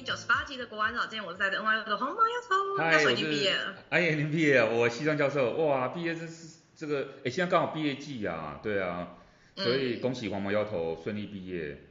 第九十八集的国安老见，我是在的 NYU 的黄毛丫头。那时候已经毕业了。哎呀，您毕业了，我西藏教授，哇，毕业这是这个，哎，现在刚好毕业季啊，对啊，所以恭喜黄毛丫头顺利毕业。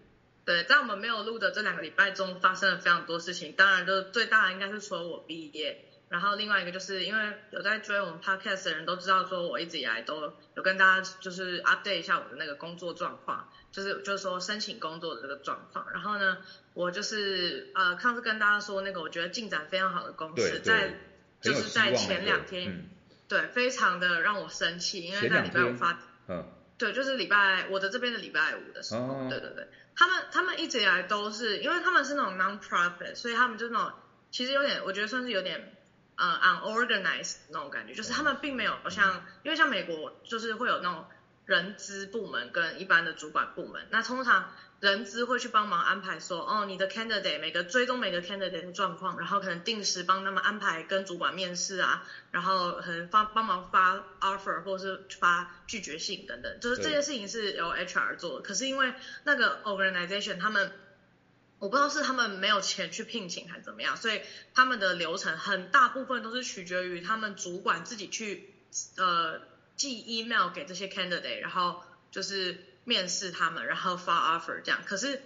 对，在我们没有录的这两个礼拜中，发生了非常多事情，当然就是最大的应该是除了我毕业。然后另外一个就是因为有在追我们 podcast 的人都知道，说我一直以来都有跟大家就是 update 一下我的那个工作状况，就是就是说申请工作的这个状况。然后呢，我就是呃上次跟大家说那个我觉得进展非常好的公司，在就是在前两天，嗯、对，非常的让我生气，因为在礼拜五发，嗯，对，就是礼拜我的这边的礼拜五的时候，哦、对对对，他们他们一直以来都是因为他们是那种 non-profit，所以他们就那种其实有点我觉得算是有点。呃、uh，unorganized 那种感觉，就是他们并没有像，因为像美国就是会有那种人资部门跟一般的主管部门，那通常人资会去帮忙安排说，哦，你的 candidate 每个追踪每个 candidate 的状况，然后可能定时帮他们安排跟主管面试啊，然后可能发帮忙发 offer 或者是发拒绝信等等，就是这些事情是由 HR 做的，可是因为那个 organization 他们。我不知道是他们没有钱去聘请还是怎么样，所以他们的流程很大部分都是取决于他们主管自己去呃寄 email 给这些 candidate，然后就是面试他们，然后发 offer 这样。可是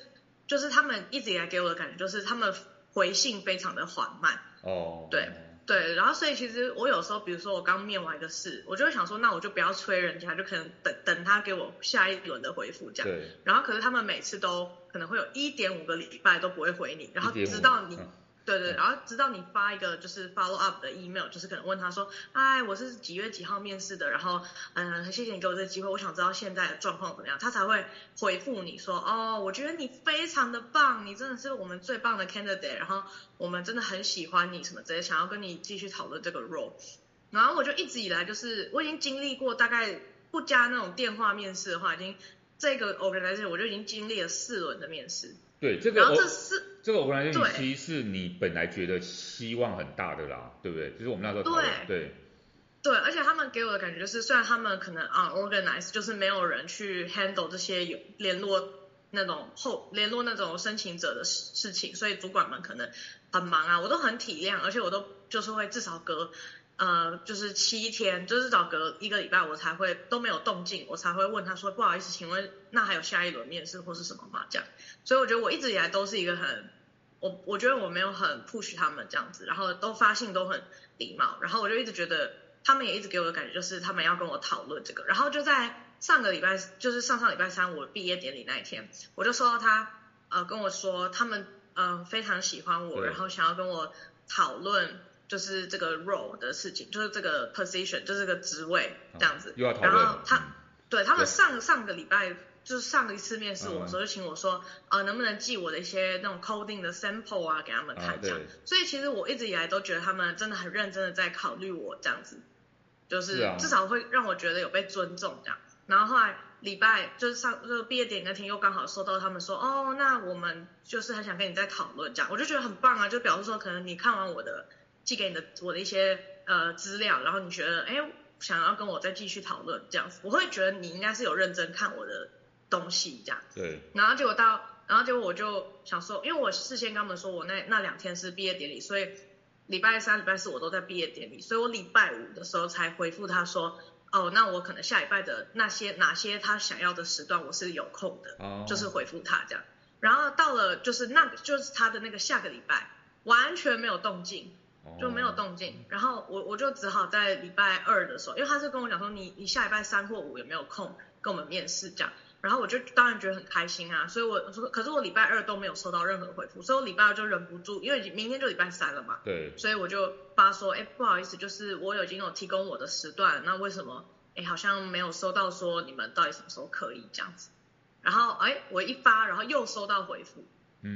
就是他们一直以来给我的感觉就是他们回信非常的缓慢。哦。对。对，然后所以其实我有时候，比如说我刚面完一个试，我就会想说，那我就不要催人家，就可能等等他给我下一轮的回复这样。对。然后可是他们每次都可能会有一点五个礼拜都不会回你，然后直到你。对对，然后直到你发一个就是 follow up 的 email，就是可能问他说，哎，我是几月几号面试的，然后嗯，谢谢你给我这个机会，我想知道现在的状况怎么样，他才会回复你说，哦，我觉得你非常的棒，你真的是我们最棒的 candidate，然后我们真的很喜欢你什么之类，想要跟你继续讨论这个 role，然后我就一直以来就是我已经经历过大概不加那种电话面试的话，已经这个 organization 我就已经经历了四轮的面试。对这个，然后这是这个我本来就其实是你本来觉得希望很大的啦，对不对？就是我们那时候对对，对，而且他们给我的感觉就是，虽然他们可能 unorganized，就是没有人去 handle 这些有联络那种后联络那种申请者的事事情，所以主管们可能很忙啊，我都很体谅，而且我都就是会至少隔。呃，就是七天，就是找隔一个礼拜，我才会都没有动静，我才会问他说，不好意思，请问那还有下一轮面试或是什么吗？这样，所以我觉得我一直以来都是一个很，我我觉得我没有很 push 他们这样子，然后都发信都很礼貌，然后我就一直觉得他们也一直给我的感觉就是他们要跟我讨论这个，然后就在上个礼拜，就是上上礼拜三我毕业典礼那一天，我就收到他呃跟我说他们嗯、呃、非常喜欢我，然后想要跟我讨论。就是这个 role 的事情，就是这个 position，就是这个职位这样子。又要讨论。然后他，嗯、对他们上上个礼拜，就是上一次面试我的时候，就请我说，呃，能不能寄我的一些那种 coding 的 sample 啊给他们看这样。所以其实我一直以来都觉得他们真的很认真的在考虑我这样子，就是至少会让我觉得有被尊重这样。然后后来礼拜就是上就是毕业典礼那天，又刚好收到他们说，哦，那我们就是很想跟你再讨论这样，我就觉得很棒啊，就表示说可能你看完我的。寄给你的我的一些呃资料，然后你觉得哎想要跟我再继续讨论这样子，我会觉得你应该是有认真看我的东西这样。对。然后结果到，然后结果我就想说，因为我事先跟他们说我那那两天是毕业典礼，所以礼拜三、礼拜四我都在毕业典礼，所以我礼拜五的时候才回复他说，哦，那我可能下礼拜的那些哪些他想要的时段我是有空的，哦、就是回复他这样。然后到了就是那个就是他的那个下个礼拜，完全没有动静。就没有动静，然后我我就只好在礼拜二的时候，因为他是跟我讲说，你你下礼拜三或五有没有空跟我们面试这样，然后我就当然觉得很开心啊，所以我说可是我礼拜二都没有收到任何回复，所以我礼拜二就忍不住，因为明天就礼拜三了嘛，对，所以我就发说，哎，不好意思，就是我已经有提供我的时段，那为什么哎好像没有收到说你们到底什么时候可以这样子，然后哎我一发，然后又收到回复。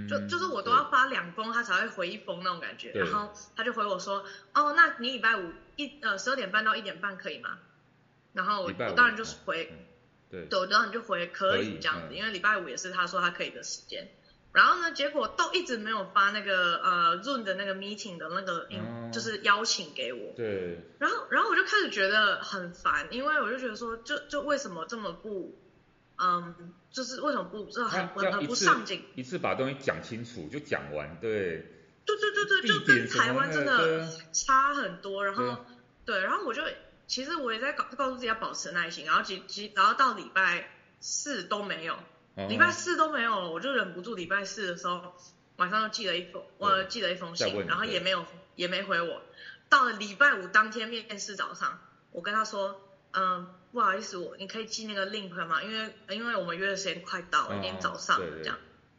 就就是我都要发两封，他才会回一封那种感觉。然后他就回我说，哦，那你礼拜五一呃十二点半到一点半可以吗？然后我当然就是回，对，对，然后你就回可以这样子，因为礼拜五也是他说他可以的时间。然后呢，结果都一直没有发那个呃 Zoom 的那个 meeting 的那个就是邀请给我。对。然后然后我就开始觉得很烦，因为我就觉得说，就就为什么这么不？嗯，就是为什么不，这很很不上进，一次把东西讲清楚就讲完，对。对对对对，就跟台湾真的差很多。然后对，然后我就其实我也在告告诉自己要保持耐心，然后几几然后到礼拜四都没有，礼拜四都没有了，我就忍不住礼拜四的时候晚上就寄了一封，我寄了一封信，然后也没有也没回我。到了礼拜五当天面试早上，我跟他说，嗯，不好意思，我你可以寄那个 link 吗？因为因为我们约的时间快到了，今天早上这样。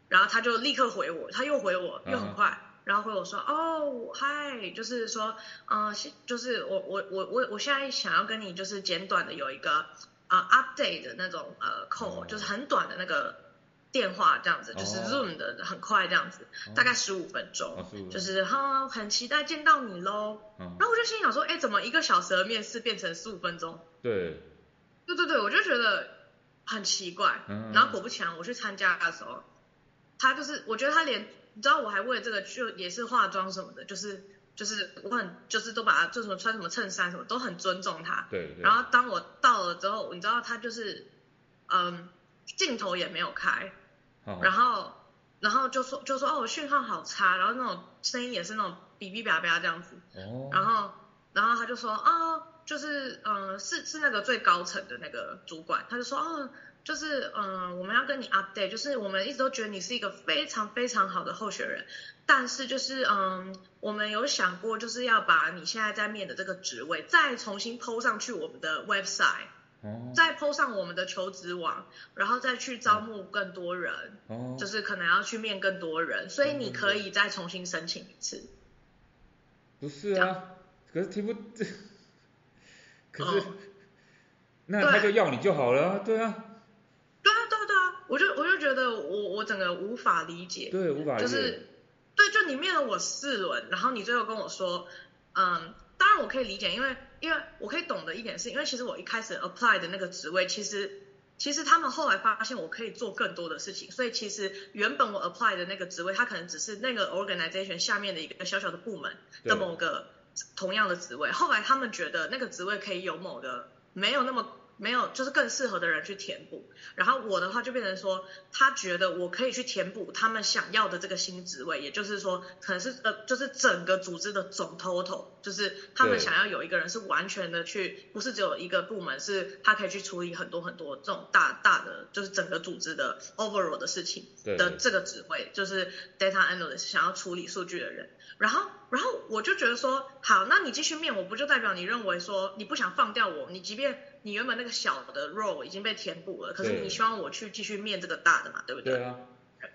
然后他就立刻回我，他又回我，又很快，然后回我说，哦，嗨，就是说，嗯，就是我我我我我现在想要跟你就是简短的有一个啊 update 的那种呃 call，就是很短的那个。电话这样子，就是 Zoom 的很快这样子，大概十五分钟，就是哈，很期待见到你喽。然后我就心想说，哎，怎么一个小时的面试变成十五分钟？对，对对对，我就觉得很奇怪。然后果不其然，我去参加的时候，他就是，我觉得他连，你知道，我还为了这个就也是化妆什么的，就是就是我很就是都把他就什么穿什么衬衫什么都很尊重他。对。然后当我到了之后，你知道他就是，嗯。镜头也没有开，然后，然后就说就说哦，讯号好差，然后那种声音也是那种哔哔叭叭这样子，哦然后，然后他就说哦，就是嗯、呃，是是那个最高层的那个主管，他就说哦，就是嗯、呃，我们要跟你 update，就是我们一直都觉得你是一个非常非常好的候选人，但是就是嗯，我们有想过就是要把你现在在面的这个职位再重新 po 上去我们的 website。再 po 上我们的求职网，然后再去招募更多人，哦，就是可能要去面更多人，所以你可以再重新申请一次。不是啊，可是听不这，可是，那他就要你就好了，对啊。对啊，对啊，对啊，我就我就觉得我我整个无法理解，对，无法理解，就是对，就你面了我四轮，然后你最后跟我说，嗯，当然我可以理解，因为。因为我可以懂得一点是，因为其实我一开始 apply 的那个职位，其实其实他们后来发现我可以做更多的事情，所以其实原本我 apply 的那个职位，它可能只是那个 organization 下面的一个小小的部门的某个同样的职位，后来他们觉得那个职位可以有某个没有那么。没有，就是更适合的人去填补。然后我的话就变成说，他觉得我可以去填补他们想要的这个新职位，也就是说，可能是呃，就是整个组织的总 total，就是他们想要有一个人是完全的去，不是只有一个部门，是他可以去处理很多很多这种大大的，就是整个组织的 overall 的事情的这个职位，就是 data analyst 想要处理数据的人。然后，然后我就觉得说，好，那你继续面我，不就代表你认为说你不想放掉我？你即便你原本那个小的 role 已经被填补了，可是你希望我去继续面这个大的嘛，对不对？对啊。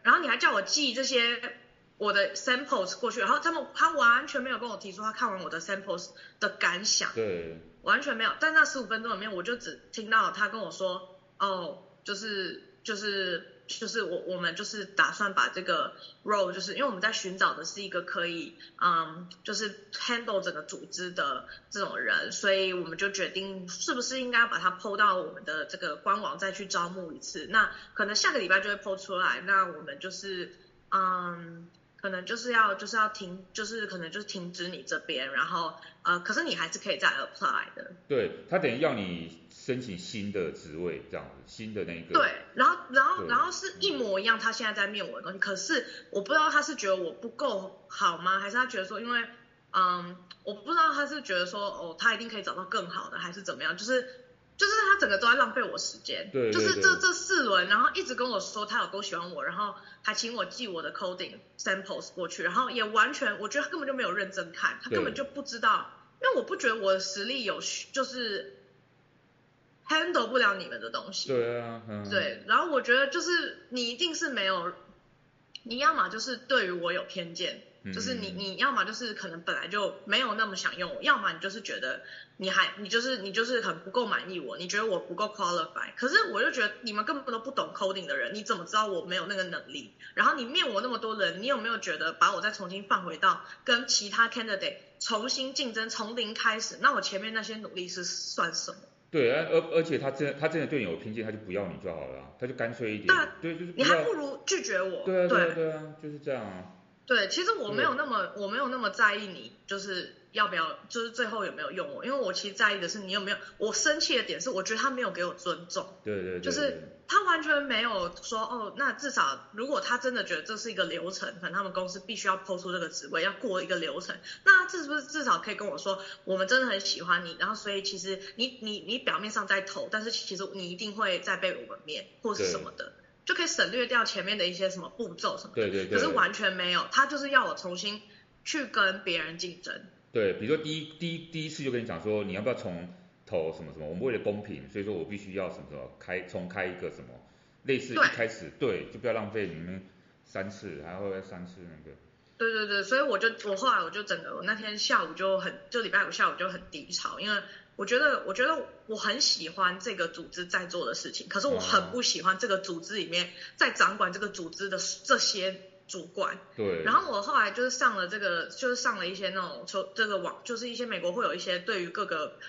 然后你还叫我寄这些我的 samples 过去，然后他们他完全没有跟我提出他看完我的 samples 的感想，对，完全没有。但那十五分钟里面，我就只听到他跟我说，哦，就是就是。就是我我们就是打算把这个 role，就是因为我们在寻找的是一个可以嗯，就是 handle 整个组织的这种人，所以我们就决定是不是应该把它 po 到我们的这个官网再去招募一次。那可能下个礼拜就会 po 出来，那我们就是嗯，可能就是要就是要停，就是可能就是停止你这边，然后呃，可是你还是可以再 apply 的。对，他等于要你。申请新的职位，这样子，新的那个。对，然后，然后，然后是一模一样，他现在在面我的东西，可是我不知道他是觉得我不够好吗？还是他觉得说，因为，嗯，我不知道他是觉得说，哦，他一定可以找到更好的，还是怎么样？就是，就是他整个都在浪费我时间。对，对，对。就是这这四轮，然后一直跟我说他有多喜欢我，然后还请我寄我的 coding samples 过去，然后也完全，我觉得他根本就没有认真看，他根本就不知道，因为我不觉得我的实力有，就是。Handle 不了你们的东西。对啊，嗯、对，然后我觉得就是你一定是没有，你要么就是对于我有偏见，嗯、就是你你要么就是可能本来就没有那么想用我，要么你就是觉得你还你就是你就是很不够满意我，你觉得我不够 qualify。可是我就觉得你们根本都不懂 coding 的人，你怎么知道我没有那个能力？然后你面我那么多人，你有没有觉得把我再重新放回到跟其他 candidate 重新竞争，从零开始？那我前面那些努力是算什么？对，而而而且他真的他真的对你有偏见，他就不要你就好了，他就干脆一点。对，对，就是你还不如拒绝我。对啊，对啊，对啊，就是这样啊。对，其实我没有那么我没有那么在意你，就是要不要，就是最后有没有用我，因为我其实在意的是你有没有。我生气的点是，我觉得他没有给我尊重。对对对。就是他完全没有说哦，那至少如果他真的觉得这是一个流程，可能他们公司必须要 PO 出这个职位，要过一个流程，那这是不是至少可以跟我说，我们真的很喜欢你，然后所以其实你你你表面上在投，但是其实你一定会再被我们面或是什么的，就可以省略掉前面的一些什么步骤什么的。对对对。可是完全没有，他就是要我重新去跟别人竞争。对，比如说第一第一第一次就跟你讲说，你要不要从投什么什么？我们为了公平，所以说我必须要什么什么开重开一个什么，类似一开始对，对，就不要浪费你们三次，还会三次那个。对对对，所以我就我后来我就整个我那天下午就很就礼拜五下午就很低潮，因为我觉得我觉得我很喜欢这个组织在做的事情，可是我很不喜欢这个组织里面在掌管这个组织的这些主管。对。然后我后来就是上了这个，就是上了一些那种说这个网，就是一些美国会有一些对于各个。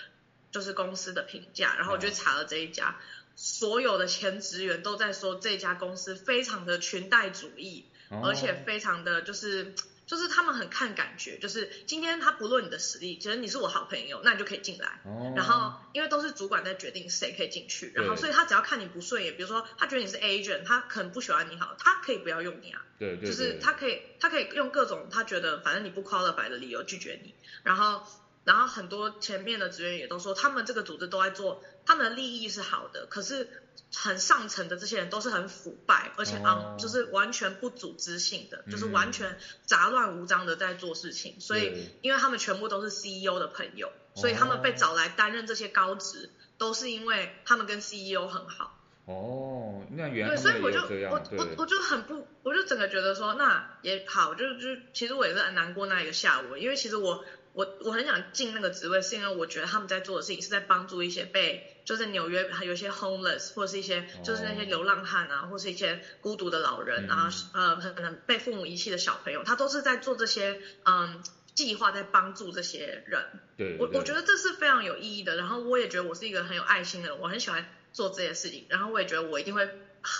就是公司的评价，然后我就查了这一家，所有的前职员都在说这家公司非常的裙带主义，而且非常的就是就是他们很看感觉，就是今天他不论你的实力，其实你是我好朋友，那你就可以进来。然后因为都是主管在决定谁可以进去，然后所以他只要看你不顺眼，比如说他觉得你是 agent，他可能不喜欢你好，他可以不要用你啊。对对。就是他可以他可以用各种他觉得反正你不 qualify 的理由拒绝你，然后。然后很多前面的职员也都说，他们这个组织都在做，他们的利益是好的，可是很上层的这些人都是很腐败，而且啊，就是完全不组织性的，就是完全杂乱无章的在做事情。所以，因为他们全部都是 CEO 的朋友，所以他们被找来担任这些高职，都是因为他们跟 CEO 很好。哦，那原来对，所以我就我我我就很不，我就整个觉得说，那也好，就就其实我也是很难过那一个下午，因为其实我。我我很想进那个职位，是因为我觉得他们在做的事情是在帮助一些被就在纽约还有一些 homeless 或者是一些就是那些流浪汉啊，或是一些孤独的老人，然后呃可能被父母遗弃的小朋友，他都是在做这些嗯计划，在帮助这些人。对，我我觉得这是非常有意义的。然后我也觉得我是一个很有爱心的人，我很喜欢做这些事情。然后我也觉得我一定会，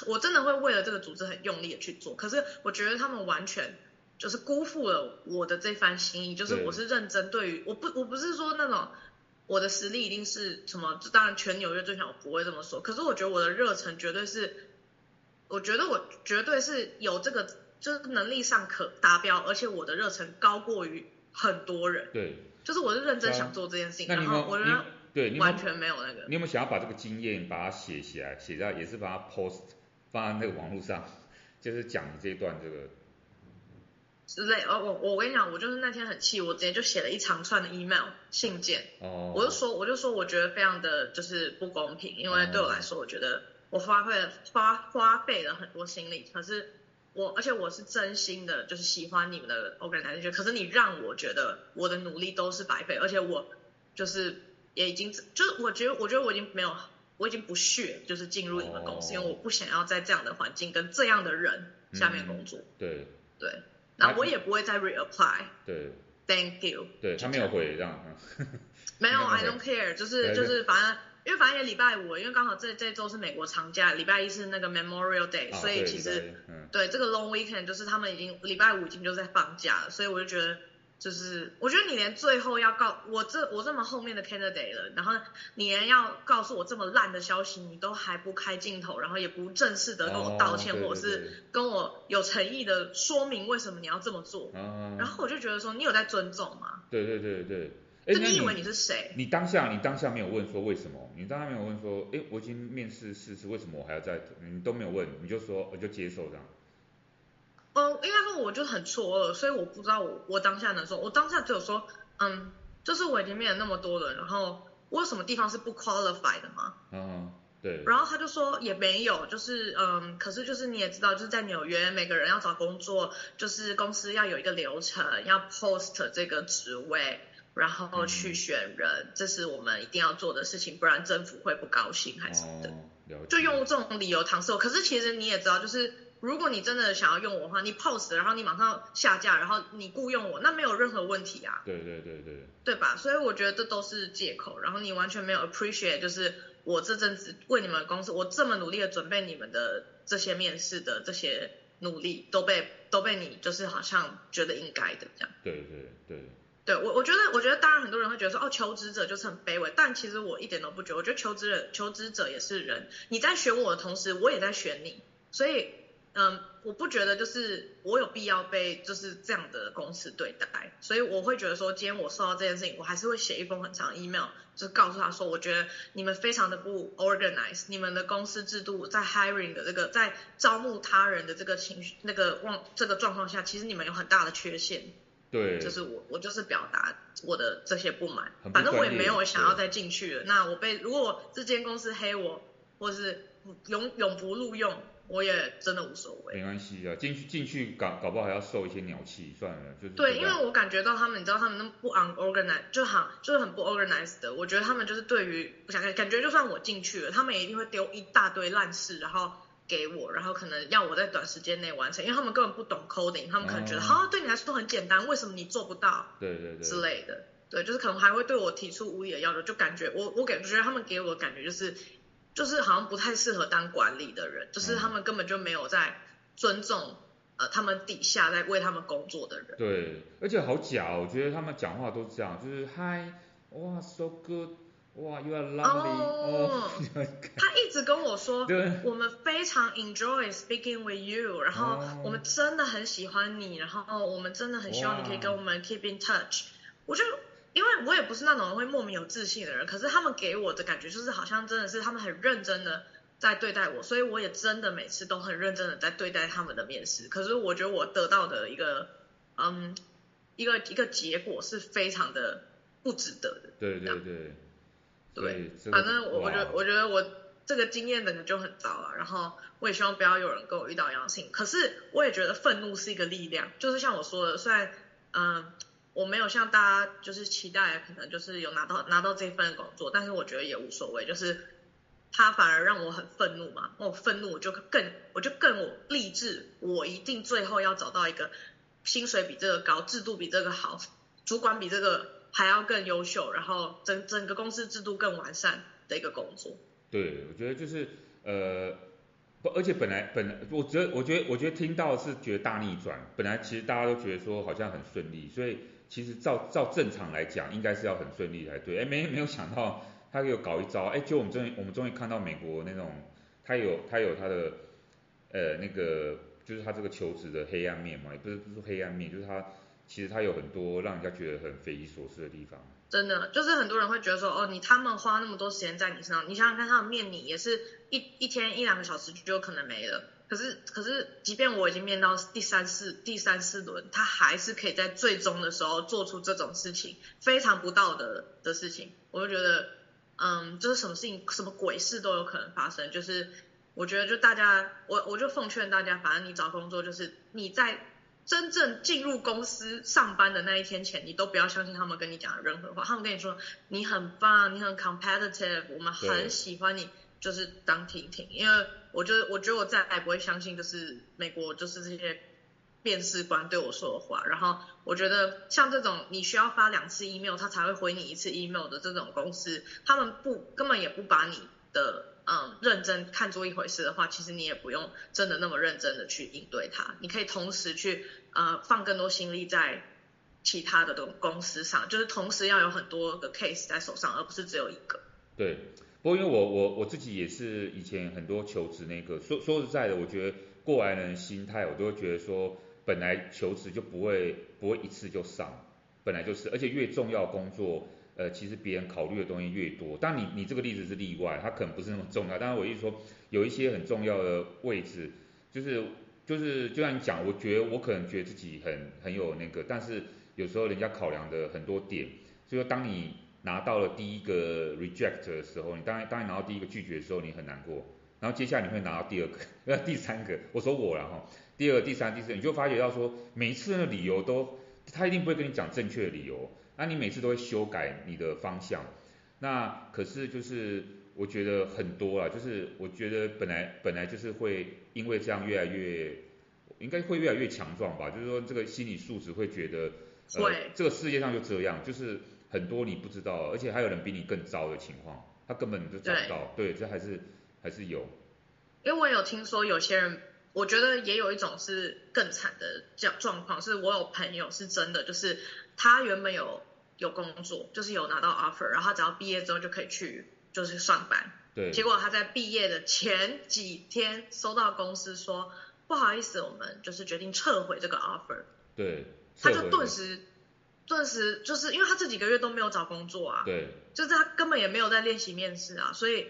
我真的会为了这个组织很用力的去做。可是我觉得他们完全。就是辜负了我的这番心意，就是我是认真对于，我不我不是说那种我的实力一定是什么，就当然全纽约最强，我不会这么说。可是我觉得我的热忱绝对是，我觉得我绝对是有这个，就是能力上可达标，而且我的热忱高过于很多人。对，就是我是认真想做这件事情，然后我觉得对完全没有那个。你有没有想要把这个经验把它写起来，写在也是把它 post 放在那个网络上，就是讲这一段这个。之类，哦，我我跟你讲，我就是那天很气，我直接就写了一长串的 email 信件，哦，我就说我就说我觉得非常的就是不公平，因为对我来说，我觉得我花费了花花费了很多心力，可是我而且我是真心的，就是喜欢你们的 organization，可是你让我觉得我的努力都是白费，而且我就是也已经就是我觉得我觉得我已经没有我已经不屑就是进入你们公司，哦，因为我不想要在这样的环境跟这样的人下面工作，嗯、对。对。然后我也不会再 reapply。对。Thank you。对，他没有回这样。没有，I don't care，就是就是反正，因为反正也礼拜五，因为刚好这这周是美国长假，礼拜一是那个 Memorial Day，所以其实对这个 long weekend 就是他们已经礼拜五已经就在放假了，所以我就觉得。就是我觉得你连最后要告我这我这么后面的 candidate 了，然后你连要告诉我这么烂的消息，你都还不开镜头，然后也不正式的跟我道歉，或者是跟我有诚意的说明为什么你要这么做，然后我就觉得说你有在尊重吗？对对对对，就你以为你是谁？你当下你当下没有问说为什么？你当下没有问说，哎，我已经面试试试，为什么我还要再？你都没有问，你就说我就接受这样。嗯，应该说我就很错愕，所以我不知道我我当下能说，我当下只有说，嗯，就是我已经面了那么多人，然后我有什么地方是不 qualified 的吗？嗯，对。然后他就说也没有，就是嗯，可是就是你也知道，就是在纽约每个人要找工作，就是公司要有一个流程，要 post 这个职位，然后去选人，嗯，这是我们一定要做的事情，不然政府会不高兴还是什么的，哦，就用这种理由搪塞。可是其实你也知道，就是。如果你真的想要用我的话，你 post，然后你马上下架，然后你雇佣我，那没有任何问题啊。对对对对。对吧？所以我觉得这都是借口，然后你完全没有 appreciate，就是我这阵子为你们公司，我这么努力的准备你们的这些面试的这些努力，都被都被你就是好像觉得应该的这样。对对对。对我，我觉得，我觉得当然很多人会觉得说，哦，求职者就是很卑微，但其实我一点都不觉得，我觉得求职者，求职者也是人，你在选我的同时，我也在选你，所以，嗯，我不觉得就是我有必要被就是这样的公司对待，所以我会觉得说，今天我收到这件事情，我还是会写一封很长的 email，就告诉他说，我觉得你们非常的不 organize，你们的公司制度在 hiring 的这个在招募他人的这个情绪那个望这个状况下，其实你们有很大的缺陷。对，就是我，我就是表达我的这些不满，反正我也没有想要再进去了。那我被如果这间公司黑我，或是永永不录用，我也真的无所谓。没关系啊，进去进去搞搞不好还要受一些鸟气，算了，就是。对，因为我感觉到他们，你知道他们那么不 unorganized，就很就是很不 organized 的。我觉得他们就是对于不想感觉，就算我进去了，他们也一定会丢一大堆烂事，然后。给我，然后可能要我在短时间内完成，因为他们根本不懂 coding，他们可能觉得，好、哦，对你来说都很简单，为什么你做不到？对对对，之类的，对，就是可能还会对我提出无理的要求，就感觉我我感觉他们给我的感觉就是，就是好像不太适合当管理的人，就是他们根本就没有在尊重呃他们底下在为他们工作的人。对，而且好假哦，我觉得他们讲话都是这样，就是 Hi，哇，so good。哇，You are lovely。哦，他一直跟我说，我们非常 enjoy speaking with you，然后我们真的很喜欢你，然后我们真的很希望你可以跟我们 keep in touch。我就因为我也不是那种会莫名有自信的人，可是他们给我的感觉就是好像真的是他们很认真的在对待我，所以我也真的每次都很认真的在对待他们的面试。可是我觉得我得到的一个嗯一个一个结果是非常的不值得的。对对对。对，反正我我觉得我觉得我这个经验真的就很糟了，然后我也希望不要有人跟我遇到一样的事情。可是我也觉得愤怒是一个力量，就是像我说的，虽然嗯我没有像大家就是期待，可能就是有拿到拿到这份工作，但是我觉得也无所谓，就是他反而让我很愤怒嘛，我愤怒我就更我就更我励志，我一定最后要找到一个薪水比这个高，制度比这个好，主管比这个。还要更优秀，然后整整个公司制度更完善的一个工作。对，我觉得就是呃，不，而且本来本来，我觉得我觉得我觉得听到是觉得大逆转，本来其实大家都觉得说好像很顺利，所以其实照照正常来讲，应该是要很顺利才对。哎，没没有想到他有搞一招，哎，就我们终于我们终于看到美国那种，他有他有他的呃那个就是他这个求职的黑暗面嘛，也不是不是黑暗面，就是他。其实他有很多让人家觉得很匪夷所思的地方。真的，就是很多人会觉得说，哦，你他们花那么多时间在你身上，你想想看，他们面你也是一一天一两个小时就有可能没了。可是，可是，即便我已经面到第三四第三四轮，他还是可以在最终的时候做出这种事情，非常不道德的事情。我就觉得，嗯，就是什么事情，什么鬼事都有可能发生。就是我觉得，就大家，我我就奉劝大家，反正你找工作，就是你在。真正进入公司上班的那一天前，你都不要相信他们跟你讲的任何话。他们跟你说你很棒，你很 competitive，我们很喜欢你，就是当听听。因为我觉得，我觉得我再也不会相信，就是美国就是这些面试官对我说的话。然后我觉得像这种你需要发两次 email，他才会回你一次 email 的这种公司，他们不根本也不把你的。嗯，认真看作一回事的话，其实你也不用真的那么认真的去应对它。你可以同时去呃放更多心力在其他的公司上，就是同时要有很多个 case 在手上，而不是只有一个。对，不过因为我我我自己也是以前很多求职那个说说实在的，我觉得过来人的心态，我都会觉得说，本来求职就不会不会一次就上，本来就是，而且越重要工作。呃，其实别人考虑的东西越多，当然你你这个例子是例外，它可能不是那么重要。但是我意思说，有一些很重要的位置，就是就是就像你讲，我觉得我可能觉得自己很很有那个，但是有时候人家考量的很多点，所以说当你拿到了第一个 reject 的时候，你当然当然拿到第一个拒绝的时候，你很难过，然后接下来你会拿到第二个、那 第三个，我说我了哈，第二个、第三、第四，你就发觉到说，每一次的理由都，他一定不会跟你讲正确的理由。那你每次都会修改你的方向，那可是就是我觉得很多啊，就是我觉得本来本来就是会因为这样越来越，应该会越来越强壮吧，就是说这个心理素质会觉得，呃，这个世界上就这样，就是很多你不知道，而且还有人比你更糟的情况，他根本就找不到，对，这还是还是有。因为我有听说有些人。我觉得也有一种是更惨的状状况，是我有朋友是真的，就是他原本有有工作，就是有拿到 offer，然后他只要毕业之后就可以去就是上班。对。结果他在毕业的前几天收到公司说，不好意思，我们就是决定撤回这个 offer。对。他就顿时，顿时就是因为他这几个月都没有找工作啊。对。就是他根本也没有在练习面试啊，所以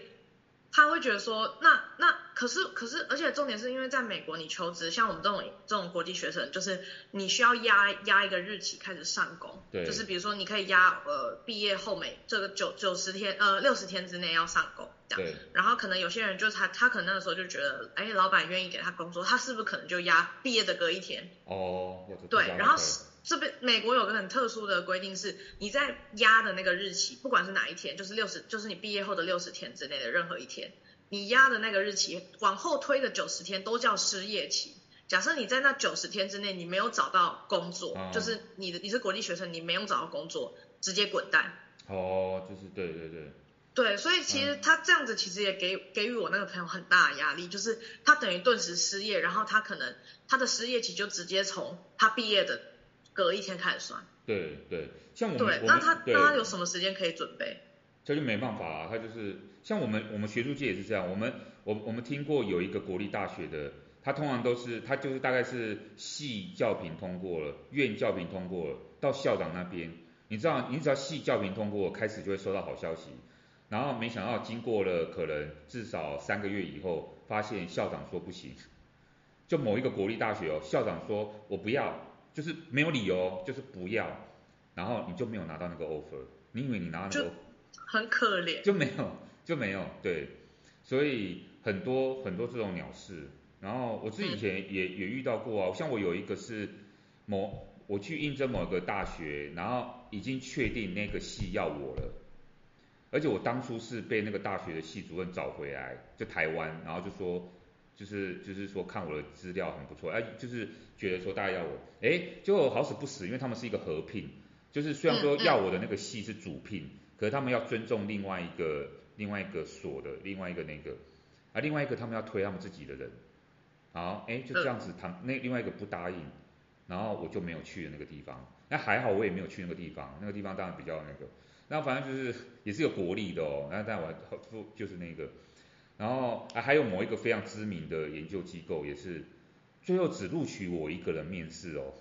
他会觉得说，那那。可是，可是，而且重点是因为在美国，你求职像我们这种这种国际学生，就是你需要压压一个日期开始上工，对，就是比如说你可以压呃毕业后每这个九九十天呃六十天之内要上工这样，对，然后可能有些人就是他他可能那个时候就觉得，哎，老板愿意给他工作，他是不是可能就压毕业的隔一天？哦，对，然后这边美国有个很特殊的规定是，你在压的那个日期，不管是哪一天，就是六十，就是你毕业后的六十天之内的任何一天。你压的那个日期往后推的九十天都叫失业期。假设你在那九十天之内你没有找到工作，哦、就是你的你是国际学生，你没有找到工作，直接滚蛋。哦，就是对对对。对，所以其实他这样子其实也给给予我那个朋友很大的压力，就是他等于顿时失业，然后他可能他的失业期就直接从他毕业的隔一天开始算。对对，像我们对，那他那他有什么时间可以准备？这就没办法啊，他就是。像我们我们学术界也是这样，我们我我们听过有一个国立大学的，他通常都是他就是大概是系教评通过了，院教评通过了，到校长那边，你知道你只要系教评通过，开始就会收到好消息，然后没想到经过了可能至少三个月以后，发现校长说不行，就某一个国立大学哦，校长说我不要，就是没有理由，就是不要，然后你就没有拿到那个 offer，你以为你拿到那个 offer，很可怜，就没有。就没有对，所以很多很多这种鸟事，然后我自己以前也、嗯、也遇到过啊，像我有一个是某我去应征某一个大学，然后已经确定那个系要我了，而且我当初是被那个大学的系主任找回来，就台湾，然后就说就是就是说看我的资料很不错，哎，就是觉得说大家要我，哎，就好死不死，因为他们是一个合聘，就是虽然说要我的那个系是主聘，嗯嗯、可是他们要尊重另外一个。另外一个所的，另外一个那个，啊，另外一个他们要推他们自己的人，好，哎，就这样子，他那另外一个不答应，然后我就没有去的那个地方，那还好我也没有去那个地方，那个地方当然比较那个，那反正就是也是有国力的哦，那但我还就是那个，然后啊还有某一个非常知名的研究机构也是，最后只录取我一个人面试哦，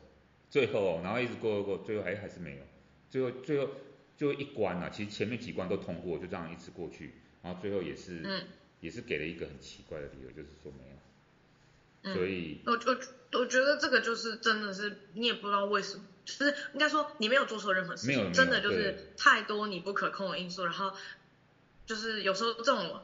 最后，然后一直过过过，最后还还是没有，最后最后。就一关啊，其实前面几关都通过，就这样一直过去，然后最后也是，嗯、也是给了一个很奇怪的理由，就是说没有。嗯、所以，我我我觉得这个就是真的是你也不知道为什么，就是应该说你没有做错任何事情，没有，真的就是太多你不可控的因素，然后就是有时候这种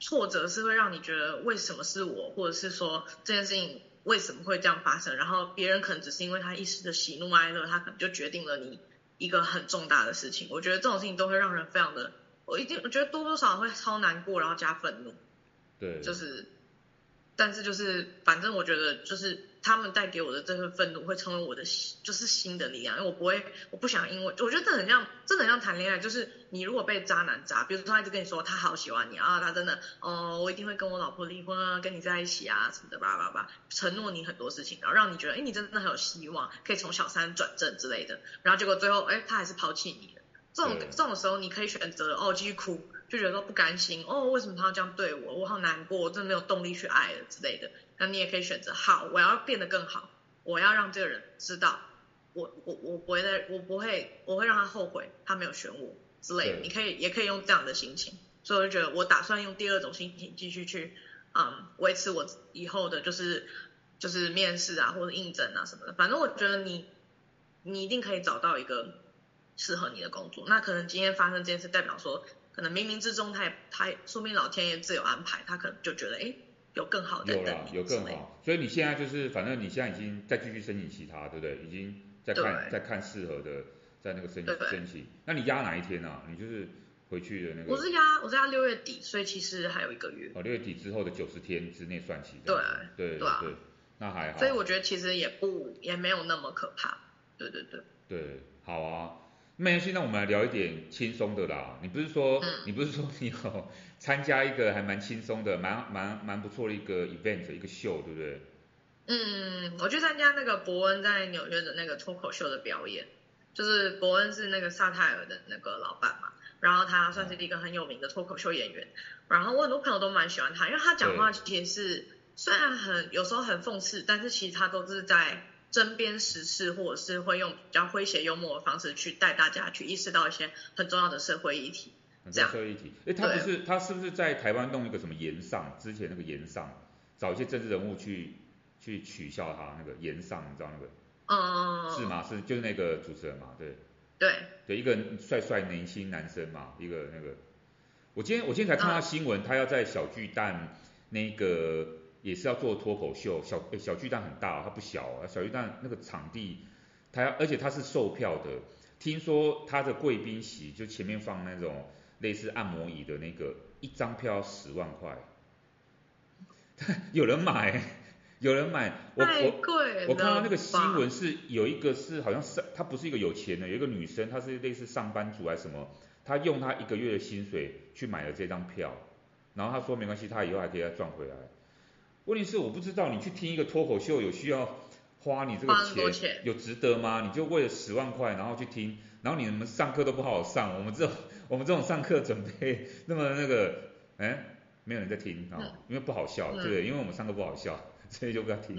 挫折是会让你觉得为什么是我，或者是说这件事情为什么会这样发生，然后别人可能只是因为他一时的喜怒哀乐，他可能就决定了你。一个很重大的事情，我觉得这种事情都会让人非常的，我一定我觉得多多少少会超难过，然后加愤怒。对。就是，但是就是，反正我觉得就是他们带给我的这份愤怒会成为我的就是新的力量，因为我不会，我不想因为，我觉得这很像，真的很像谈恋爱，就是你如果被渣男渣，比如说他一直跟你说他好喜欢你啊，他真的，哦，我一定会跟我老婆离婚啊，跟你在一起啊什么的，叭叭叭，承诺你很多事情，然后让你觉得，哎，你真的很有希望，可以从小三转正之类的，然后结果最后，哎，他还是抛弃你了。这种这种时候，你可以选择哦继续哭，就觉得说不甘心，哦为什么他要这样对我，我好难过，我真的没有动力去爱了之类的。那你也可以选择，好，我要变得更好，我要让这个人知道。我我我不会再，我不会，我会让他后悔，他没有选我之类的。你可以也可以用这样的心情，所以我就觉得我打算用第二种心情继续去，嗯，维持我以后的就是就是面试啊或者应征啊什么的。反正我觉得你你一定可以找到一个适合你的工作。那可能今天发生这件事，代表说可能冥冥之中他也他说明老天爷自有安排，他可能就觉得哎有更好的。有啦，有更好。所以你现在就是反正你现在已经再继续申请其他，对不对？已经。在看在看适合的，在那个申申请。那你压哪一天啊？你就是回去的那个。我是压我是压六月底，所以其实还有一个月。哦，六月底之后的九十天之内算起。对对对，对，那还好。所以我觉得其实也不也没有那么可怕。对对对。对，好啊。那现在我们来聊一点轻松的啦。你不是说、嗯、你不是说你有参加一个还蛮轻松的、蛮蛮蛮不错的一个 event 一个秀，对不对？嗯，我去参加那个伯恩在纽约的那个脱口秀的表演，就是伯恩是那个萨泰尔的那个老板嘛，然后他算是一个很有名的脱口秀演员，然后我很多朋友都蛮喜欢他，因为他讲话其实是虽然很有时候很讽刺，但是其实他都是在针砭时事，或者是会用比较诙谐幽默的方式去带大家去意识到一些很重要的社会议题。这样。社会议题，哎，他不是他是不是在台湾弄一个什么炎上？之前那个炎上，找一些政治人物去去取笑他那个炎上，你知道那个？嗯。是吗？是就是那个主持人嘛？对。对。对，一个帅帅年轻男生嘛，一个那个。我今天我今天才看到新闻，嗯、他要在小巨蛋那个也是要做脱口秀，小小巨蛋很大，它不小啊，小巨蛋那个场地，它要而且它是售票的，听说它的贵宾席就前面放那种。类似按摩椅的那个，一张票要十万块，有人买，有人买，我我我看到那个新闻是有一个是好像是他不是一个有钱的，有一个女生，她是类似上班族还是什么，她用她一个月的薪水去买了这张票，然后她说没关系，她以后还可以再赚回来。问题是我不知道你去听一个脱口秀有需要花你这个钱，钱有值得吗？你就为了十万块然后去听，然后你们上课都不好好上，我们这种。我们这种上课准备 那么那个，哎，没有人在听啊、哦，因为不好笑，对不、对，因为我们上课不好笑，所以就不要听。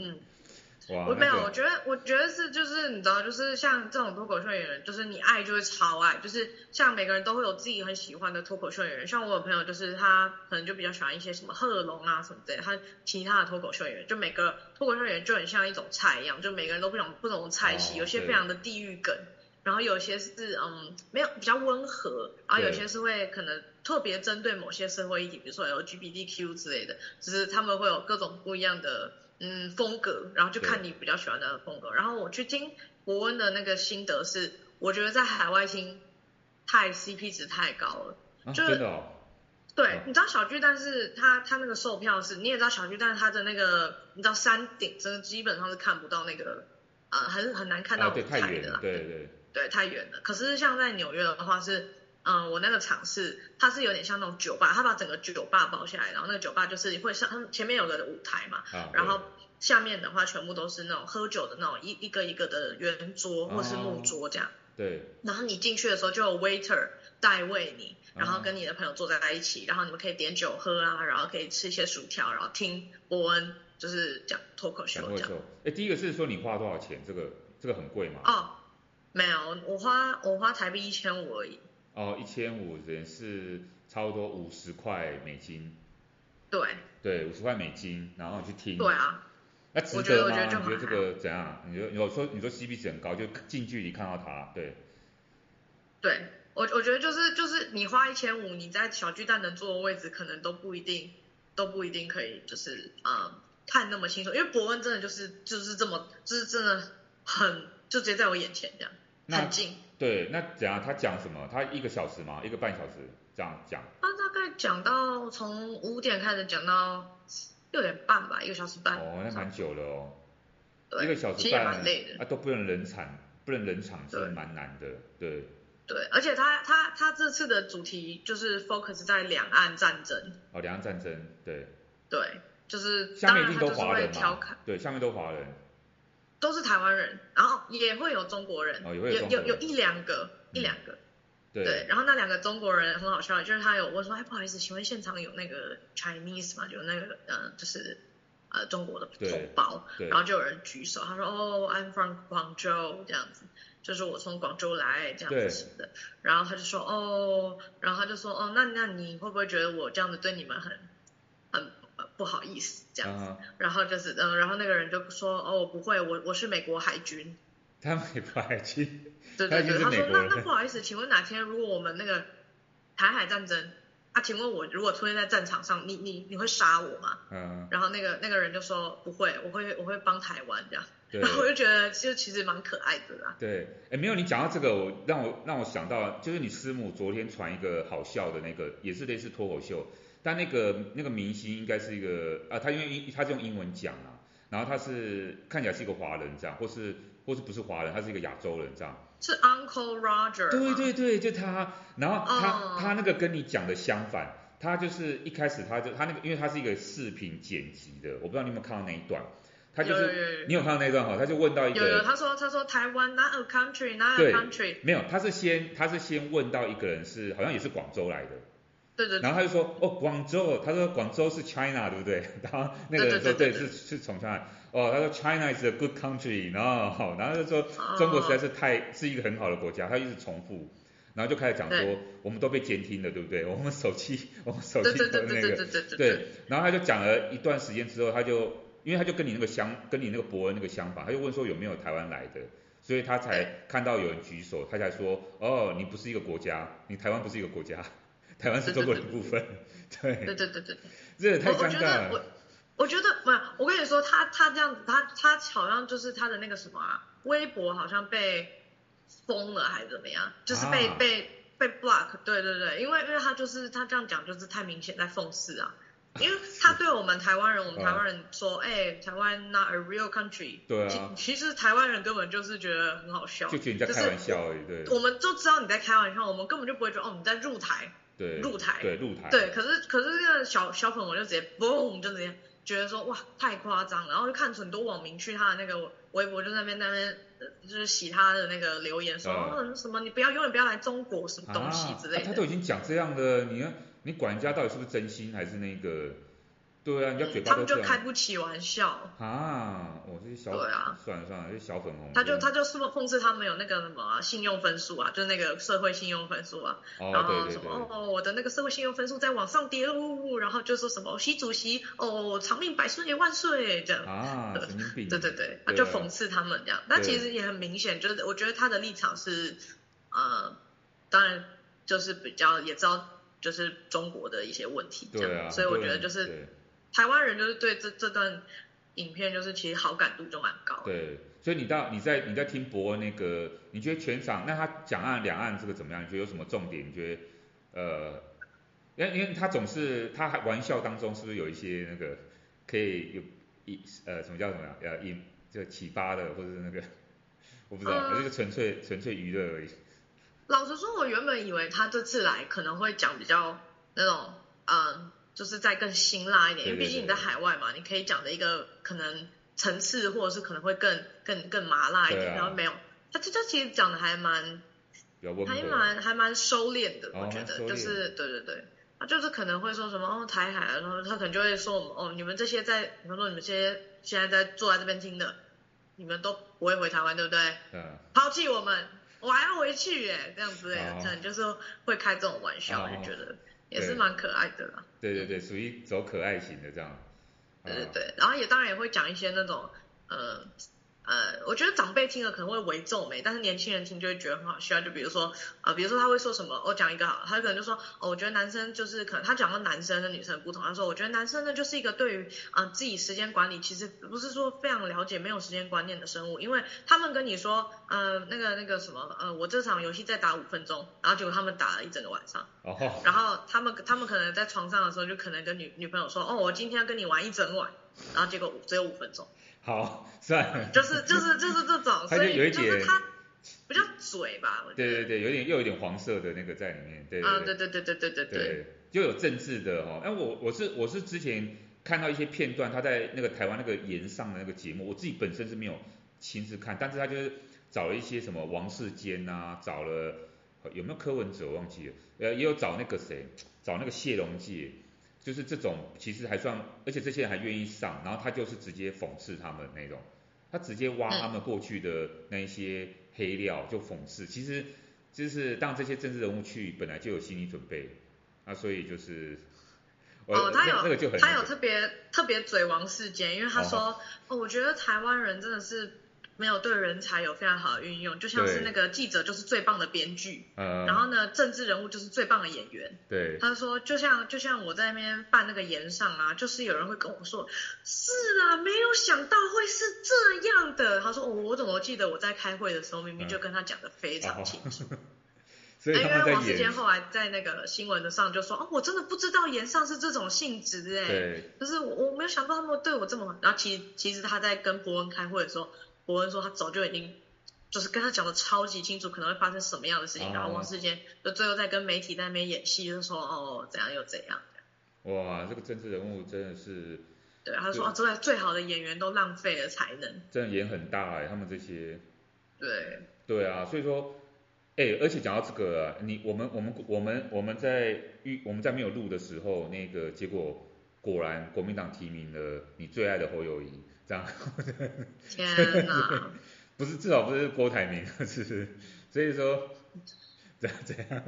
我没有，我觉得我觉得是就是你知道，就是像这种脱口秀演员，就是你爱就是超爱，就是像每个人都会有自己很喜欢的脱口秀演员，像我有朋友就是他可能就比较喜欢一些什么贺龙啊什么的，他其他的脱口秀演员，就每个脱口秀演员就很像一种菜一样，就每个人都不同不同的菜系，哦、有些非常的地域梗。然后有些是嗯没有比较温和，然后有些是会可能特别针对某些社会议题，比如说 LGBTQ 之类的，只是他们会有各种不一样的嗯风格，然后就看你比较喜欢的风格。然后我去听伯恩的那个心得是，我觉得在海外听太 CP 值太高了，啊、就是对，你知道小巨蛋是他他那个售票是，你也知道小巨蛋它的那个你知道山顶真的基本上是看不到那个啊、呃，很很难看到舞台的啦，啊、对，对对。对，太远了。可是像在纽约的话是，嗯，我那个场是，它是有点像那种酒吧，它把整个酒吧包下来，然后那个酒吧就是会上，它前面有个舞台嘛，啊、然后下面的话全部都是那种喝酒的那种一一个一个的圆桌或是木桌这样。对。然后你进去的时候就有 waiter 代位你，然后跟你的朋友坐在一起，然后你们可以点酒喝啊，然后可以吃一些薯条，然后听伯恩就是讲脱口秀这样。哎，第一个是说你花多少钱？这个这个很贵吗？哦。没有，我花我花台币一千五而已。哦，一千五人是差不多五十块美金。对。对，五十块美金，然后去听。对啊。那值得吗？你觉得这个怎样？你觉得有说你说 CP 值很高，就近距离看到他，对。对，我我觉得就是就是你花一千五，你在小巨蛋能坐的位置，可能都不一定都不一定可以，就是啊、嗯、看那么清楚，因为伯恩真的就是就是这么就是真的很。就直接在我眼前这样，很近。对，那怎样？他讲什么？他一个小时吗？一个半小时这样讲？他大概讲到从五点开始讲到六点半吧，一个小时半。哦，那蛮久了哦。对。一个小时半。其实也蛮累的。啊，都不能冷场，不能冷场是蛮难的，对。对，对而且他他他这次的主题就是 focus 在两岸战争。哦，两岸战争，对。对，就是。下面一定都华人嘛？对，下面都华人。都是台湾人，然后也会有中国人，哦、有有有，有一两个、嗯、一两个，对，对，然后那两个中国人很好笑，就是他有我说，哎，不好意思，请问现场有那个 Chinese 吗？就那个呃，就是呃中国的同胞，然后就有人举手，他说，哦，I'm from Guangzhou 这样子，就是我从广州来这样子。的，然后他就说，哦，然后他就说，哦，那那你会不会觉得我这样子对你们很很？不好意思，这样子，uh huh. 然后就是，嗯，然后那个人就说，哦，我不会，我我是美国海军。他美国海军。对对对，他说，那那不好意思，请问哪天如果我们那个台海战争，啊，请问我如果出现在战场上，你你你会杀我吗？嗯、uh。然后那个那个人就说不会，我会我会帮台湾这样。对。然后我就觉得就其实蛮可爱的啦。对，哎，没有你讲到这个，我让我让我想到，就是你师母昨天传一个好笑的那个，也是类似脱口秀。但那个那个明星应该是一个啊，他因为他是用英文讲啊，然后他是看起来是一个华人这样，或是或是不是华人，他是一个亚洲人这样。是 Uncle Roger。对对对，就他，然后他、uh. 他那个跟你讲的相反，他就是一开始他就他那个，因为他是一个视频剪辑的，我不知道你有没有看到那一段，他就是你有看到那段哈？他就问到一个，有有，他说他说台湾 not a country not a country，没有，他是先他是先问到一个人是好像也是广州来的，对对，然后他就说哦广州，他说广州是 China 对不对？然后那个人说对是是从 China，哦他说 China is a good country，然后好，然后就说中国实在是太是一个很好的国家，他一直重复。然后就开始讲说，我们都被监听了，对不对？我们手机，我们手机的那个，对。然后他就讲了一段时间之后，他就，因为他就跟你那个相，跟你那个伯恩那个相反，他就问说有没有台湾来的，所以他才看到有人举手，他才说，哦，你不是一个国家，你台湾不是一个国家，台湾是中国的一部分，对。对对对对。这也太尴尬了。我我觉得不是，我跟你说，他他这样子，他他好像就是他的那个什么啊，微博好像被。封了还是怎么样？就是被、啊、被被 block，对对对，因为因为他就是他这样讲就是太明显在讽刺啊，因为他对我们台湾人，我们台湾人说，哎、欸，台湾 not a real country，对啊，其实台湾人根本就是觉得很好笑，就觉得你在开玩笑而已，对，我们都知道你在开玩笑，我们根本就不会觉得哦你在入台，对，露台，对露台，对，可是可是这个小小粉我就直接 boom 就直接觉得说哇太夸张，然后就看很多网民去他的那个微博就在那边那边。就是洗他的那个留言说，说、嗯、什么你不要永远不要来中国什么东西之类的。啊啊、他都已经讲这样的，你你管人家到底是不是真心还是那个？对啊，人家嘴巴都、嗯、他们就开不起玩笑啊！我这些小对啊，算了算了，这小粉红。他就他就是讽刺他们有那个什么、啊、信用分数啊，就是那个社会信用分数啊，哦、然后什么哦我的那个社会信用分数在往上跌喽，然后就说什么习主席哦长命百岁万岁这样啊，神经病。对对对，他就讽刺他们这样，但其实也很明显，就是我觉得他的立场是呃，当然就是比较也知道就是中国的一些问题这样，所以我觉得就是。台湾人就是对这这段影片就是其实好感度就蛮高。对，所以你到你在你在听博恩那个，你觉得全场那他讲岸两岸这个怎么样？你觉得有什么重点？你觉得呃，因为因为他总是他还玩笑当中是不是有一些那个可以有一呃什么叫什么呀？呃引就启发的或者是那个我不知道，还、呃、是纯粹纯粹娱乐而已。老实说，我原本以为他这次来可能会讲比较那种嗯。呃就是再更辛辣一点，因为毕竟你在海外嘛，你可以讲的一个可能层次，或者是可能会更更更麻辣一点。然后没有，他这这其实讲的还蛮，还蛮还蛮收敛的，我觉得就是对对对，他就是可能会说什么哦台海，然后他可能就会说我们哦你们这些在，比方说你们这些现在在坐在这边听的，你们都不会回台湾对不对？嗯。抛弃我们，我还要回去耶，这样之类的，可能就是会开这种玩笑，就觉得。也是蛮可爱的啦。对对对，属于走可爱型的这样。对对对，然后也当然也会讲一些那种，呃。呃，我觉得长辈听了可能会微皱眉，但是年轻人听就会觉得很好笑。就比如说，呃，比如说他会说什么，我讲一个好，他可能就说，哦，我觉得男生就是可能他讲到男生跟女生不同，他说，我觉得男生呢就是一个对于啊、呃、自己时间管理其实不是说非常了解，没有时间观念的生物，因为他们跟你说，呃，那个那个什么，呃，我这场游戏再打五分钟，然后结果他们打了一整个晚上，哦，然后他们他们可能在床上的时候就可能跟女女朋友说，哦，我今天要跟你玩一整晚，然后结果只有五分钟。好，算了，就是就是就是这种，所以有一点，就是他比较嘴吧。对对对，有点又有点黄色的那个在里面，对对对、啊、对对对对对对对，就有政治的哦。哎，我我是我是之前看到一些片段，他在那个台湾那个炎上的那个节目，我自己本身是没有亲自看，但是他就是找了一些什么王世坚啊，找了有没有柯文哲我忘记了，呃，也有找那个谁，找那个谢龙介。就是这种，其实还算，而且这些人还愿意上，然后他就是直接讽刺他们那种，他直接挖他们过去的那一些黑料就讽刺，其实就是让这些政治人物去本来就有心理准备，啊，所以就是，哦，他有他有特别特别嘴王事件，因为他说，哦，哦，我觉得台湾人真的是。没有对人才有非常好的运用，就像是那个记者就是最棒的编剧，嗯，然后呢，政治人物就是最棒的演员。对，他说就像就像我在那边办那个演上啊，就是有人会跟我说，是啊，没有想到会是这样的。他说，哦，我怎么记得我在开会的时候明明就跟他讲的非常清楚。嗯哦、所以他因为王世坚后来在那个新闻的上就说，哦，我真的不知道演上是这种性质哎，就是我我没有想到他们对我这么好，然后其实其实他在跟伯恩开会的时候。伯恩说他早就已经，就是跟他讲的超级清楚，可能会发生什么样的事情。哦、然后王世坚就最后在跟媒体在那边演戏，就说哦怎样又怎样。哇，这个政治人物真的是，对，他说哦，最最好的演员都浪费了才能。真的演很大哎，他们这些。对。对啊，所以说，哎，而且讲到这个啊，你我们我们我们我们在预我们在没有录的时候，那个结果果然国民党提名了你最爱的侯友宜，这样。天哪！不是，至少不是郭台铭，是 是？所以说，这样这样。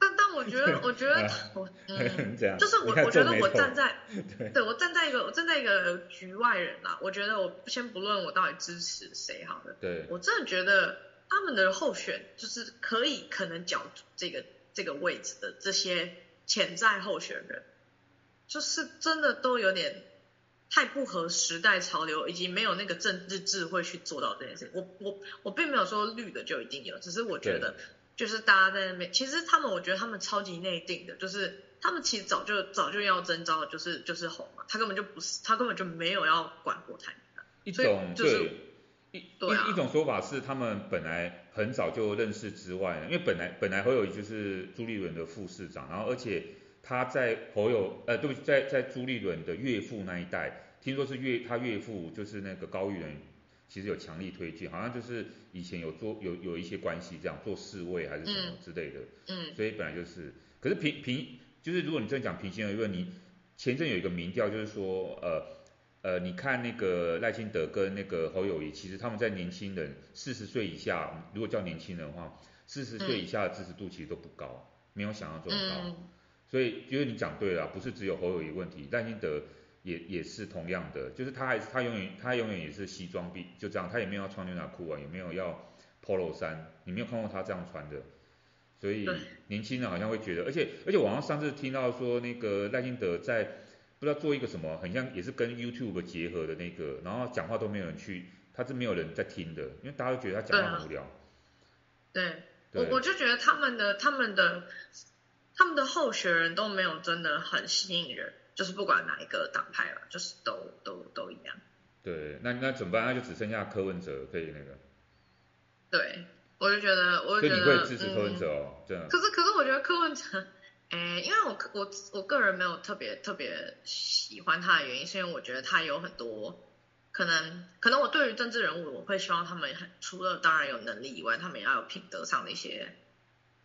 但但我觉得，我觉得我嗯，这样就是我我觉得我站在对，对我站在一个我站在一个局外人啦，我觉得我先不论我到底支持谁好了，对我真的觉得。他们的候选就是可以可能角逐这个这个位置的这些潜在候选人，就是真的都有点太不合时代潮流，以及没有那个政治智慧去做到这件事。我我我并没有说绿的就一定有，只是我觉得就是大家在那边，其实他们我觉得他们超级内定的，就是他们其实早就早就要征召，就是就是红嘛，他根本就不是，他根本就没有要管国台的，一种就是。一一一种说法是，他们本来很早就认识之外呢，因为本来本来会有就是朱立伦的副市长，然后而且他在侯友呃对不起，在在朱立伦的岳父那一代，听说是岳他岳父就是那个高育仁，其实有强力推荐，好像就是以前有做有有一些关系这样做侍卫还是什么之类的，嗯，所以本来就是，可是平平就是如果你真的讲平心而论，你前阵有一个民调就是说呃。呃，你看那个赖清德跟那个侯友谊，其实他们在年轻人四十岁以下，如果叫年轻人的话，四十岁以下的支持度其实都不高，没有想象中高。嗯、所以觉得你讲对了，不是只有侯友谊问题，赖清德也也是同样的，就是他还是他永远他永远也是西装笔就这样，他也没有要穿牛仔裤啊，也没有要 polo 衫，你没有看过他这样穿的。所以年轻人好像会觉得，而且而且网上上次听到说那个赖清德在。不知道做一个什么，很像也是跟 YouTube 结合的那个，然后讲话都没有人去，他是没有人在听的，因为大家都觉得他讲话很无聊。对，啊、对，对我我就觉得他们的他们的他们的候选人都没有真的很吸引人，就是不管哪一个党派了，就是都都都一样。对，那那怎么办？那就只剩下柯文哲可以那个。对，我就觉得，我就觉得。所以你会支持柯文哲哦，这样、嗯。可是可是我觉得柯文哲。诶，因为我我我个人没有特别特别喜欢他的原因，是因为我觉得他有很多可能，可能我对于政治人物，我会希望他们很除了当然有能力以外，他们也要有品德上的一些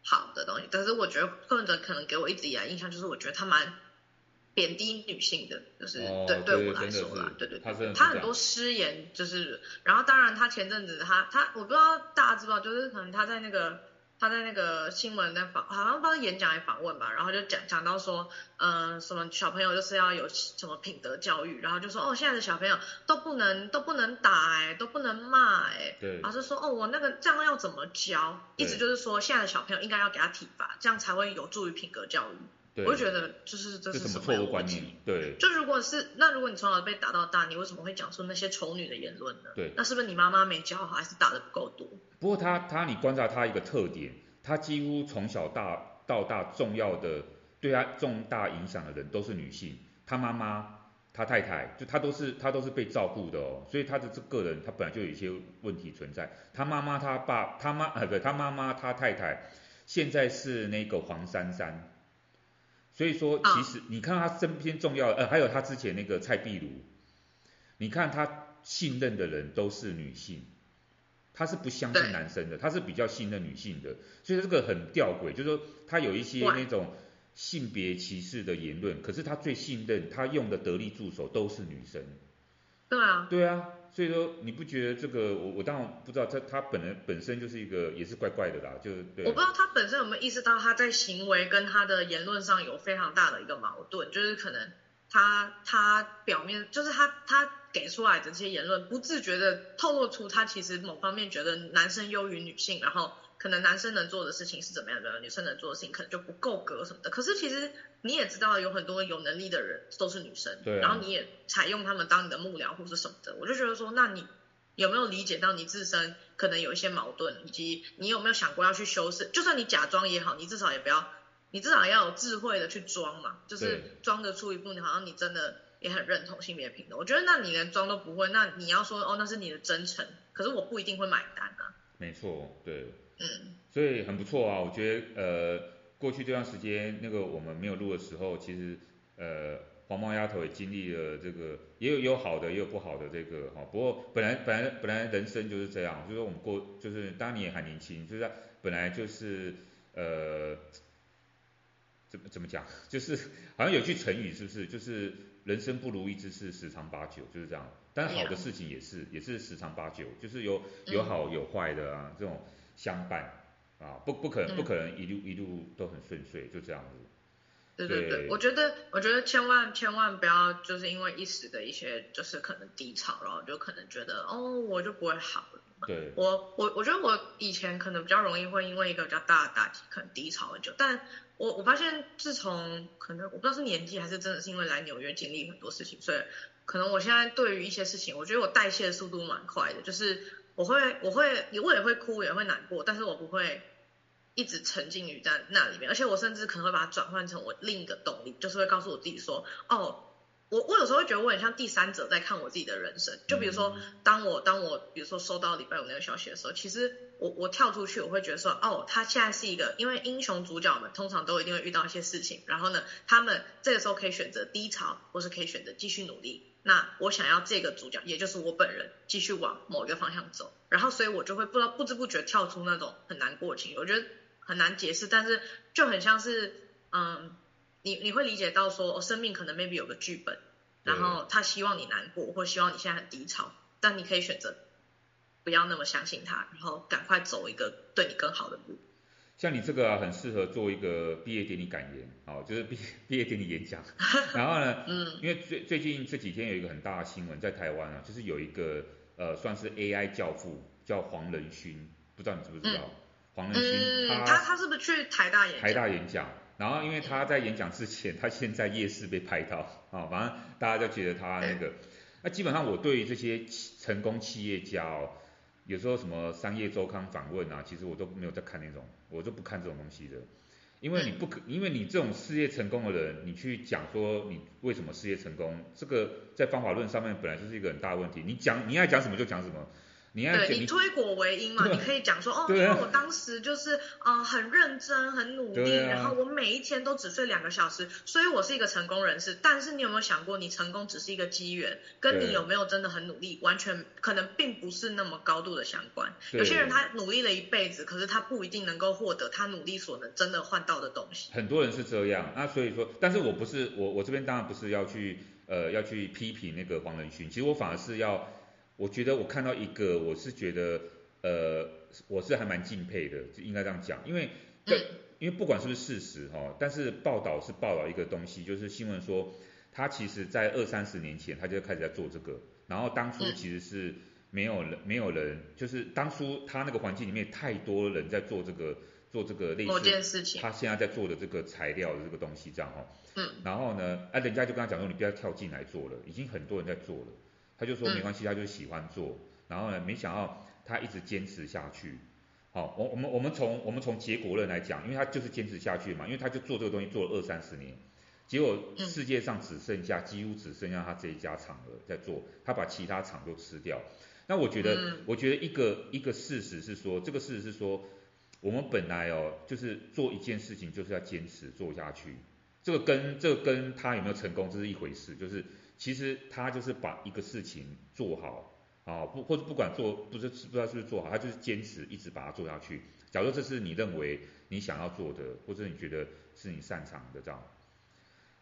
好的东西。但是我觉得柯文哲可能给我一直以来印象就是，我觉得他蛮贬低女性的，就是、哦、对对我来说啦，对对对，他很多失言就是，然后当然他前阵子他他我不知道大家知不知道，就是可能他在那个。他在那个新闻在访，好像帮他演讲还访问吧，然后就讲讲到说，嗯、呃，什么小朋友就是要有什么品德教育，然后就说，哦，现在的小朋友都不能都不能打哎，都不能骂哎，对，老师说，哦，我那个这样要怎么教？一直就是说，现在的小朋友应该要给他体罚，这样才会有助于品格教育。对，我就觉得就是这是什么错误观念？对，就如果是那如果你从小被打到大，你为什么会讲出那些丑女的言论呢？对，那是不是你妈妈没教好，还是打的不够多？不过他他你观察他一个特点，他几乎从小大到大重要的对他重大影响的人都是女性，他妈妈、他太太，就他都是他都是被照顾的哦，所以他的这个人他本来就有一些问题存在。他妈妈、他爸、他妈呃不，他妈妈、他太太现在是那个黄珊珊。所以说，其实你看他身边重要的，呃，还有他之前那个蔡壁如，你看他信任的人都是女性，他是不相信男生的，他是比较信任女性的，所以这个很吊诡，就是说他有一些那种性别歧视的言论，可是他最信任他用的得力助手都是女生。对啊。对啊。所以说你不觉得这个我我当然不知道他他本人本身就是一个也是怪怪的啦，就对。我不知道他本身有没有意识到他在行为跟他的言论上有非常大的一个矛盾，就是可能他他表面就是他他给出来的这些言论不自觉的透露出他其实某方面觉得男生优于女性，然后。可能男生能做的事情是怎么样的，女生能做的事情可能就不够格什么的。可是其实你也知道，有很多有能力的人都是女生，对啊，然后你也采用他们当你的幕僚或是什么的。我就觉得说，那你有没有理解到你自身可能有一些矛盾，以及你有没有想过要去修饰？就算你假装也好，你至少也不要，你至少要有智慧的去装嘛，就是装得出一步你好像你真的也很认同性别平等。我觉得那你连装都不会，那你要说哦，那是你的真诚，可是我不一定会买单啊。没错，对。嗯，所以很不错啊，我觉得呃，过去这段时间那个我们没有录的时候，其实呃，黄毛丫头也经历了这个，也有有好的，也有不好的这个哈。不过本来本来本来人生就是这样，就是我们过就是当年还年轻，就是本来就是呃怎么怎么讲，就是好像有句成语是不是？就是人生不如意之事十常八九，就是这样。但是好的事情也是也是十常八九，就是有有好有坏的啊，这种相伴啊，不不可能不可能一路一路都很顺遂，就这样子。对对对，我觉得我觉得千万千万不要就是因为一时的一些就是可能低潮，然后就可能觉得哦我就不会好了。对。我我我觉得我以前可能比较容易会因为一个比较大的打击可能低潮很久，但我我发现自从可能我不知道是年纪还是真的是因为来纽约经历很多事情，所以可能我现在对于一些事情，我觉得我代谢的速度蛮快的，就是我会我会我也会哭也会难过，但是我不会。一直沉浸于在那里面，而且我甚至可能会把它转换成我另一个动力，就是会告诉我自己说，哦，我我有时候会觉得我很像第三者在看我自己的人生，就比如说，当我当我比如说收到礼拜五那个消息的时候，其实我我跳出去，我会觉得说，哦，他现在是一个，因为英雄主角们通常都一定会遇到一些事情，然后呢，他们这个时候可以选择低潮，或是可以选择继续努力。那我想要这个主角，也就是我本人，继续往某一个方向走，然后所以我就会不知道不知不觉跳出那种很难过的情绪，我觉得。很难解释，但是就很像是，嗯，你你会理解到说，哦，生命可能 maybe 有个剧本，然后他希望你难过，或希望你现在很低潮，但你可以选择不要那么相信他，然后赶快走一个对你更好的路。像你这个啊，很适合做一个毕业典礼感言，哦，就是毕 毕业典礼演讲。然后呢，嗯，因为最最近这几天有一个很大的新闻在台湾啊，就是有一个呃算是 AI 教父叫黄仁勋，不知道你知不知道？嗯黄仁勋，他他是不是去台大演讲？台大演讲，然后因为他在演讲之前，他先在夜市被拍到，啊，反正大家就觉得他那个，那基本上我对于这些成功企业家哦，有时候什么商业周刊访问啊，其实我都没有在看那种，我都不看这种东西的，因为你不可，因为你这种事业成功的人，你去讲说你为什么事业成功，这个在方法论上面本来就是一个很大的问题，你讲你爱讲什么就讲什么。你对你推果为因嘛，你可以讲说 哦，因为我当时就是啊、呃、很认真很努力，啊，然后我每一天都只睡两个小时，所以我是一个成功人士。但是你有没有想过，你成功只是一个机缘，跟你有没有真的很努力，完全可能并不是那么高度的相关。有些人他努力了一辈子，可是他不一定能够获得他努力所能真的换到的东西。很多人是这样，那所以说，但是我不是我我这边当然不是要去呃要去批评那个黄仁勋，其实我反而是要。我觉得我看到一个，我是觉得，呃，我是还蛮敬佩的，就应该这样讲，因为，因为不管是不是事实哈，但是报道是报道一个东西，就是新闻说他其实在二三十年前他就开始在做这个，然后当初其实是没有人没有人，就是当初他那个环境里面太多人在做这个做这个类似他现在在做的这个材料的这个东西这样哈，嗯，然后呢，哎，人家就跟他讲说你不要跳进来做了，已经很多人在做了。他就说没关系，他就喜欢做，嗯、然后呢，没想到他一直坚持下去。好，我我们我们从我们从结果论来讲，因为他就是坚持下去嘛，因为他就做这个东西做了二三十年，结果世界上只剩下、嗯、几乎只剩下他这一家厂了在做，他把其他厂都吃掉。那我觉得，嗯、我觉得一个一个事实是说，这个事实是说，我们本来哦，就是做一件事情就是要坚持做下去，这个跟这个跟他有没有成功这是一回事，就是。其实他就是把一个事情做好，啊不或者不管做不是不知道是不是做好，他就是坚持一直把它做下去。假如这是你认为你想要做的，或者你觉得是你擅长的这样。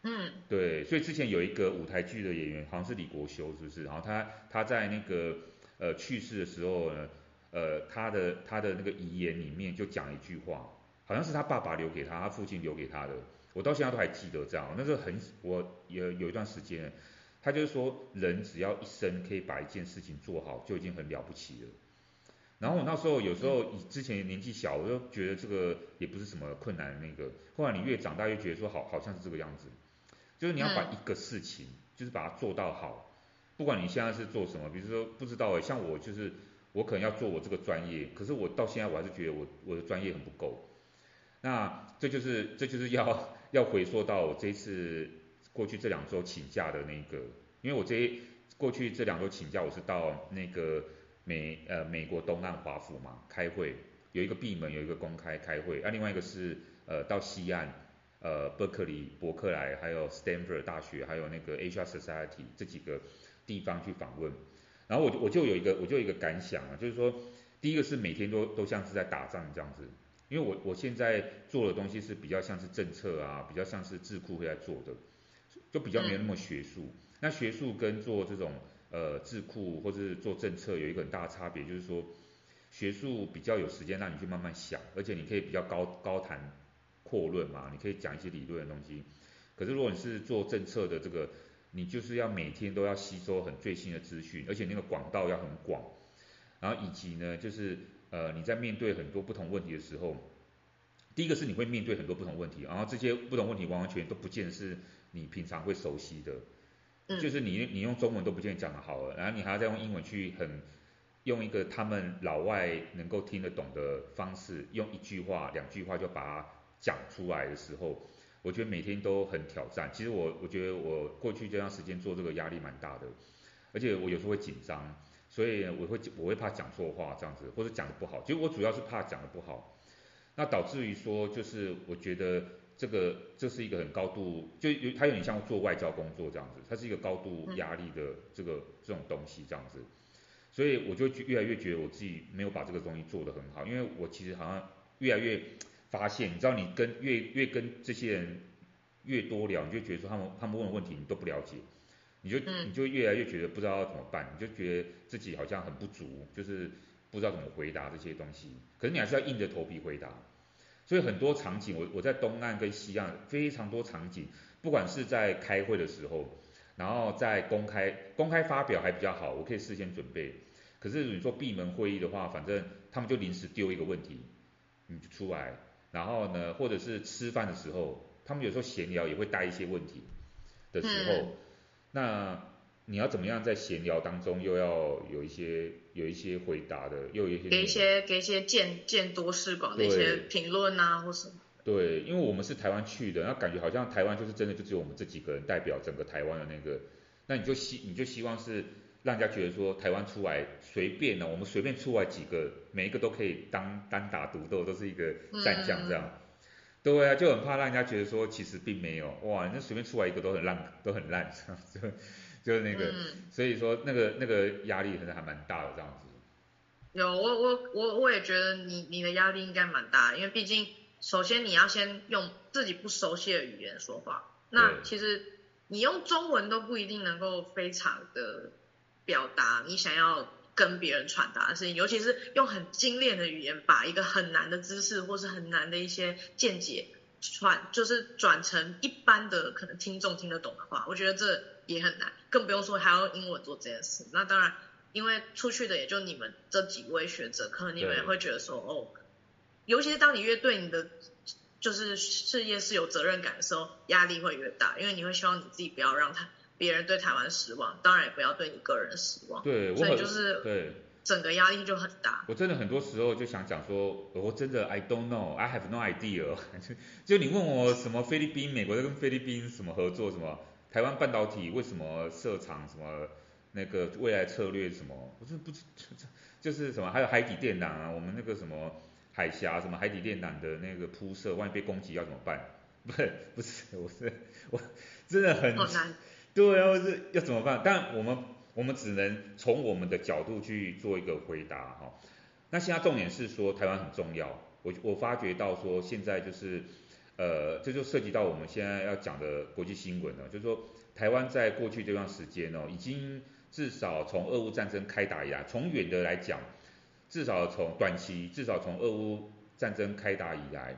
嗯，对，所以之前有一个舞台剧的演员，好像是李国修，是不是？然后他他在那个呃去世的时候呢，呃他的他的那个遗言里面就讲一句话，好像是他爸爸留给他，他父亲留给他的，我到现在都还记得这样。那时候很我有有一段时间。他就是说，人只要一生可以把一件事情做好，就已经很了不起了。然后我那时候有时候之前年纪小，我就觉得这个也不是什么困难的那个。后来你越长大，越觉得说好好像是这个样子，就是你要把一个事情，就是把它做到好。不管你现在是做什么，比如说不知道诶，像我就是我可能要做我这个专业，可是我到现在我还是觉得我我的专业很不够。那这就是这就是要要回溯到我这一次。过去这两周请假的那个，因为我这过去这两周请假，我是到那个美呃美国东岸华府嘛开会，有一个闭门，有一个公开开会，啊另外一个是呃到西岸呃伯克利、伯克莱，还有 Stanford 大学，还有那个 Asia Society 这几个地方去访问。然后我就我就有一个我就有一个感想啊，就是说，第一个是每天都都像是在打仗这样子，因为我我现在做的东西是比较像是政策啊，比较像是智库会在做的，就比较没有那么学术。那学术跟做这种呃智库或者是做政策有一个很大的差别，就是说学术比较有时间让你去慢慢想，而且你可以比较高高谈阔论嘛，你可以讲一些理论的东西。可是如果你是做政策的这个，你就是要每天都要吸收很最新的资讯，而且那个广道要很广，然后以及呢，就是呃你在面对很多不同问题的时候，第一个是你会面对很多不同问题，然后这些不同问题完完全都不见得是你平常会熟悉的，就是你你用中文都不见得讲得好了，然后你还要再用英文去很用一个他们老外能够听得懂的方式，用一句话两句话就把它讲出来的时候。我觉得每天都很挑战。其实我我觉得我过去这段时间做这个压力蛮大的，而且我有时候会紧张，所以我会我会怕讲错话这样子，或者讲的不好。其实我主要是怕讲的不好，那导致于说就是我觉得这个这是一个很高度，就有它有点像做外交工作这样子，它是一个高度压力的这个这种东西这样子，所以我就越来越觉得我自己没有把这个东西做得很好，因为我其实好像越来越。发现，你知道你跟越越跟这些人越多聊，你就觉得说他们他们问的问题你都不了解，你就你就越来越觉得不知道要怎么办，你就觉得自己好像很不足，就是不知道怎么回答这些东西。可是你还是要硬着头皮回答。所以很多场景，我我在东岸跟西岸非常多场景，不管是在开会的时候，然后在公开公开发表还比较好，我可以事先准备。可是你说闭门会议的话，反正他们就临时丢一个问题，你就出来。然后呢，或者是吃饭的时候，他们有时候闲聊也会带一些问题的时候，嗯、那你要怎么样在闲聊当中又要有一些有一些回答的，又有一些给一些给一些见见多识广的一些评论啊，或什么？对，因为我们是台湾去的，那感觉好像台湾就是真的就只有我们这几个人代表整个台湾的那个，那你就希你就希望是。让人家觉得说台湾出来随便呢，我们随便出来几个，每一个都可以当单打独斗，都是一个战将这样。嗯、对啊，就很怕让人家觉得说其实并没有，哇，那随便出来一个都很烂，都很烂，这样子，就是那个，嗯、所以说那个那个压力可能还蛮大的这样子。有，我我我我也觉得你你的压力应该蛮大，因为毕竟首先你要先用自己不熟悉的语言说话，那其实你用中文都不一定能够非常的。表达你想要跟别人传达的事情，尤其是用很精炼的语言，把一个很难的知识或是很难的一些见解传，就是转成一般的可能听众听得懂的话，我觉得这也很难，更不用说还要英文做这件事。那当然，因为出去的也就你们这几位学者，可能你们也会觉得说，哦，尤其是当你越对你的就是事业是有责任感的时候，压力会越大，因为你会希望你自己不要让他。别人对台湾失望，当然也不要对你个人失望。对，所以就是对整个压力就很大。我真的很多时候就想讲说，我真的 I don't know, I have no idea。就你问我什么菲律宾、美国在跟菲律宾什么合作，什么台湾半导体为什么设厂，什么那个未来策略什么，我真不知就是什么，还有海底电缆啊，我们那个什么海峡什么海底电缆的那个铺设，万一被攻击要怎么办？不是不是，我是我真的很。对啊，是要怎么办？但我们我们只能从我们的角度去做一个回答哈。那现在重点是说台湾很重要，我我发觉到说现在就是呃，这就涉及到我们现在要讲的国际新闻了，就是说台湾在过去这段时间哦，已经至少从俄乌战争开打以来，从远的来讲，至少从短期，至少从俄乌战争开打以来。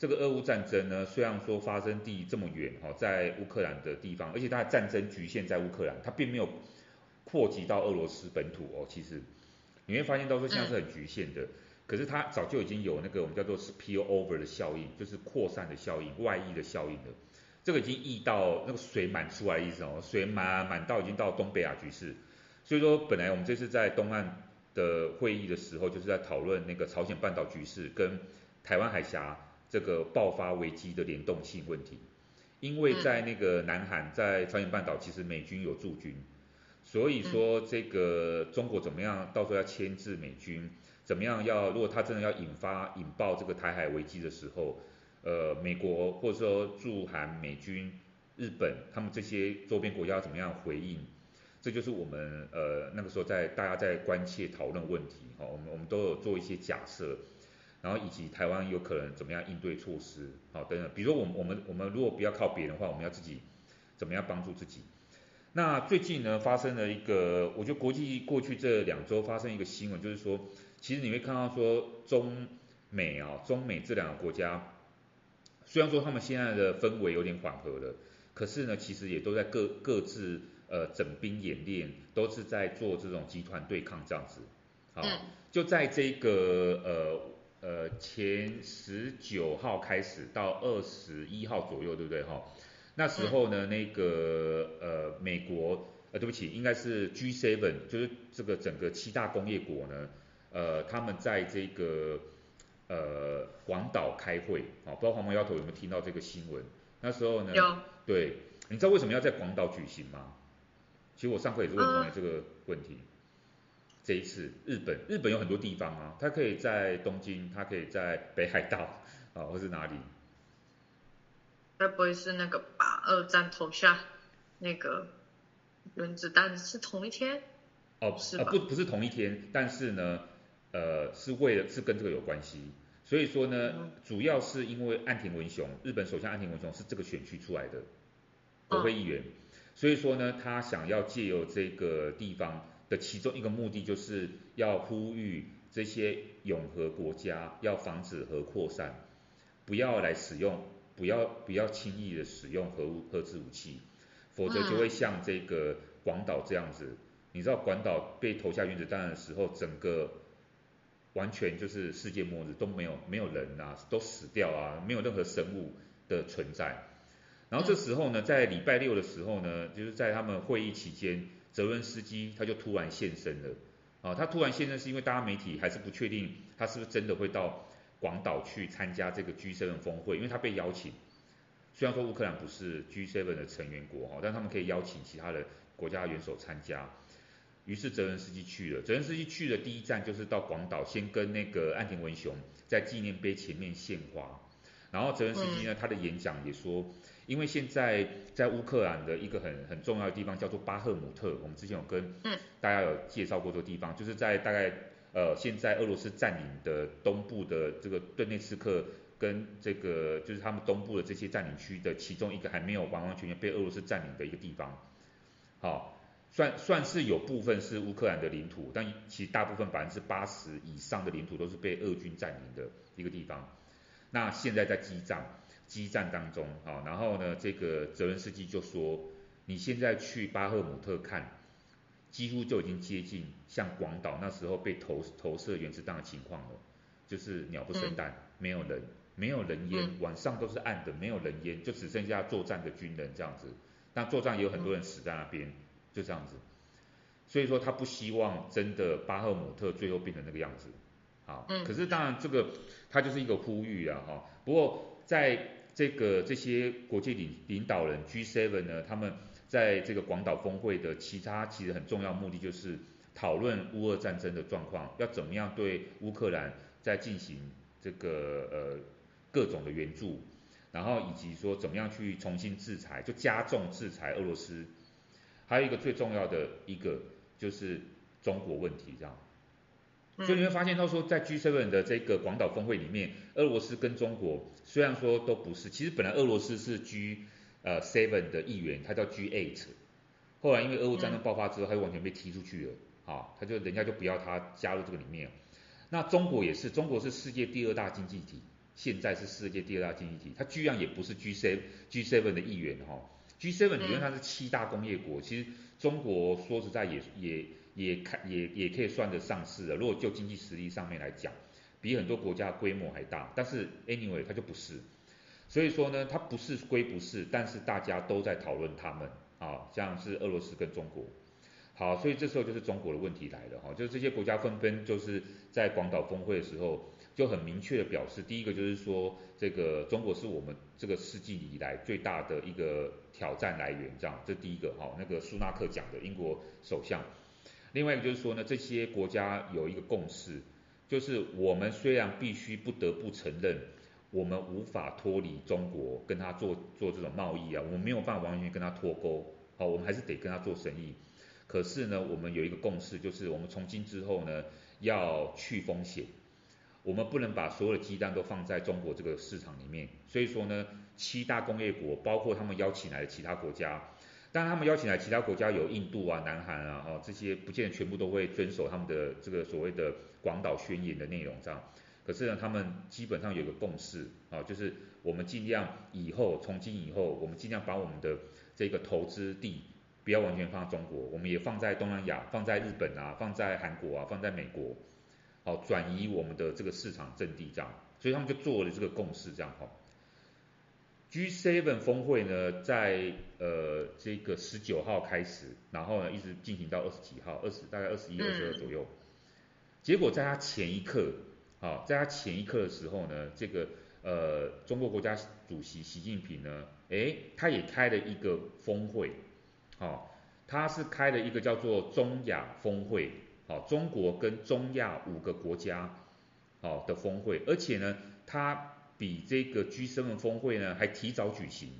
这个俄乌战争呢，虽然说发生地这么远哦，在乌克兰的地方，而且它的战争局限在乌克兰，它并没有扩及到俄罗斯本土哦。其实你会发现到说现在是很局限的，可是它早就已经有那个我们叫做 spill over 的效应，就是扩散的效应、外溢的效应的。这个已经溢到那个水满出来意思哦，水满满到已经到东北亚局势。所以说，本来我们这次在东岸的会议的时候，就是在讨论那个朝鲜半岛局势跟台湾海峡。这个爆发危机的联动性问题，因为在那个南韩，在朝鲜半岛，其实美军有驻军，所以说这个中国怎么样，到时候要牵制美军，怎么样要，如果他真的要引发引爆这个台海危机的时候，呃美国或者说驻韩美军、日本他们这些周边国家怎么样回应，这就是我们呃那个时候在大家在关切讨论问题哈，我们我们都有做一些假设，然后以及台湾有可能怎么样应对措施好等等，比如说我们我们我们如果不要靠别人的话，我们要自己怎么样帮助自己。那最近呢，发生了一个，我觉得国际过去这两周发生一个新闻，就是说，其实你会看到说中美啊，中美这两个国家，虽然说他们现在的氛围有点缓和了，可是呢，其实也都在各各自呃整兵演练，都是在做这种集团对抗这样子。好，就在这个呃呃前十九号开始到二十一号左右，对不对哈？那时候呢，那个呃，美国呃，对不起，应该是 G7，就是这个整个七大工业国呢，呃，他们在这个呃广岛开会，啊，不知道黄毛丫头有没有听到这个新闻？那时候呢，有，对，你知道为什么要在广岛举行吗？其实我上课也是问同学这个问题。呃、这一次日本，日本有很多地方啊，它可以在东京，它可以在北海道啊，或是哪里？该不会是那个把二战投下那个原子弹是同一天？哦，是吧？不，不是同一天，但是呢，呃，是为了是跟这个有关系。所以说呢，嗯、主要是因为岸田文雄，日本首相岸田文雄是这个选区出来的国会议员，嗯、所以说呢，他想要借由这个地方的其中一个目的，就是要呼吁这些永和国家要防止核扩散，不要来使用。不要不要轻易的使用核物核子武器，否则就会像这个广岛这样子。嗯、你知道广岛被投下原子弹的时候，整个完全就是世界末日，都没有没有人啊，都死掉啊，没有任何生物的存在。然后这时候呢，在礼拜六的时候呢，就是在他们会议期间，泽伦斯基他就突然现身了。啊，他突然现身是因为大家媒体还是不确定他是不是真的会到。广岛去参加这个 G7 峰会，因为他被邀请。虽然说乌克兰不是 G7 的成员国哈，但他们可以邀请其他的国家元首参加。于是泽连斯基去了，泽连斯基去的第一站就是到广岛，先跟那个岸田文雄在纪念碑前面献花。然后泽连斯基呢，他的演讲也说，因为现在在乌克兰的一个很很重要的地方叫做巴赫姆特，我们之前有跟大家有介绍过这个地方，就是在大概。呃，现在俄罗斯占领的东部的这个顿涅茨克跟这个就是他们东部的这些占领区的其中一个还没有完完全全被俄罗斯占领的一个地方，好，算算是有部分是乌克兰的领土，但其实大部分百分之八十以上的领土都是被俄军占领的一个地方。那现在在激战，激战当中啊，然后呢，这个泽伦斯基就说，你现在去巴赫姆特看。几乎就已经接近像广岛那时候被投投射原子弹的情况了，就是鸟不生蛋，嗯、没有人，没有人烟，嗯、晚上都是暗的，没有人烟，就只剩下作战的军人这样子。那作战也有很多人死在那边，嗯、就这样子。所以说他不希望真的巴赫姆特最后变成那个样子。好，嗯、可是当然这个他就是一个呼吁啊哈。不过在这个这些国际领领导人 G7 呢，他们。在这个广岛峰会的其他其实很重要目的就是讨论乌俄战争的状况，要怎么样对乌克兰在进行这个呃各种的援助，然后以及说怎么样去重新制裁，就加重制裁俄罗斯。还有一个最重要的一个就是中国问题，这样。所以你会发现到说，在 G7 的这个广岛峰会里面，俄罗斯跟中国虽然说都不是，其实本来俄罗斯是 G。呃，Seven 的议员，他叫 G8，后来因为俄乌战争爆发之后，他就完全被踢出去了，啊，他就人家就不要他加入这个里面。那中国也是，中国是世界第二大经济体，现在是世界第二大经济体，他居然也不是 G7 G7 的议员哈。G7 理论上是七大工业国，其实中国说实在也也也看也也可以算得上是的，如果就经济实力上面来讲，比很多国家规模还大，但是 anyway 它就不是。所以说呢，它不是归不是，但是大家都在讨论他们啊，像是俄罗斯跟中国。好，所以这时候就是中国的问题来了哈，就是这些国家纷纷就是在广岛峰会的时候就很明确的表示，第一个就是说这个中国是我们这个世纪以来最大的一个挑战来源，这样，这第一个哈，那个苏纳克讲的英国首相。另外一个就是说呢，这些国家有一个共识，就是我们虽然必须不得不承认。我们无法脱离中国跟他做做这种贸易啊，我们没有办法完全跟他脱钩，好，我们还是得跟他做生意。可是呢，我们有一个共识，就是我们从今之后呢，要去风险，我们不能把所有的鸡蛋都放在中国这个市场里面。所以说呢，七大工业国，包括他们邀请来的其他国家，当然他们邀请来其他国家有印度啊、南韩啊，哦这些不见得全部都会遵守他们的这个所谓的广岛宣言的内容这样。可是呢，他们基本上有个共识啊，就是我们尽量以后从今以后，我们尽量把我们的这个投资地。不要完全放在中国，我们也放在东南亚，放在日本啊，放在韩国啊，放在美国，好，转移我们的这个市场阵地这样，所以他们就做了这个共识这样哈。G7 峰会呢，在呃这个十九号开始，然后呢一直进行到二十几号，二十大概二十一、二十二左右。结果在他前一刻，啊，在他前一刻的时候呢，这个呃中国国家主席习近平呢，诶，他也开了一个峰会。好，他是开了一个叫做中亚峰会，好，中国跟中亚五个国家，好的峰会，而且呢，他比这个 G7 峰会呢还提早举行，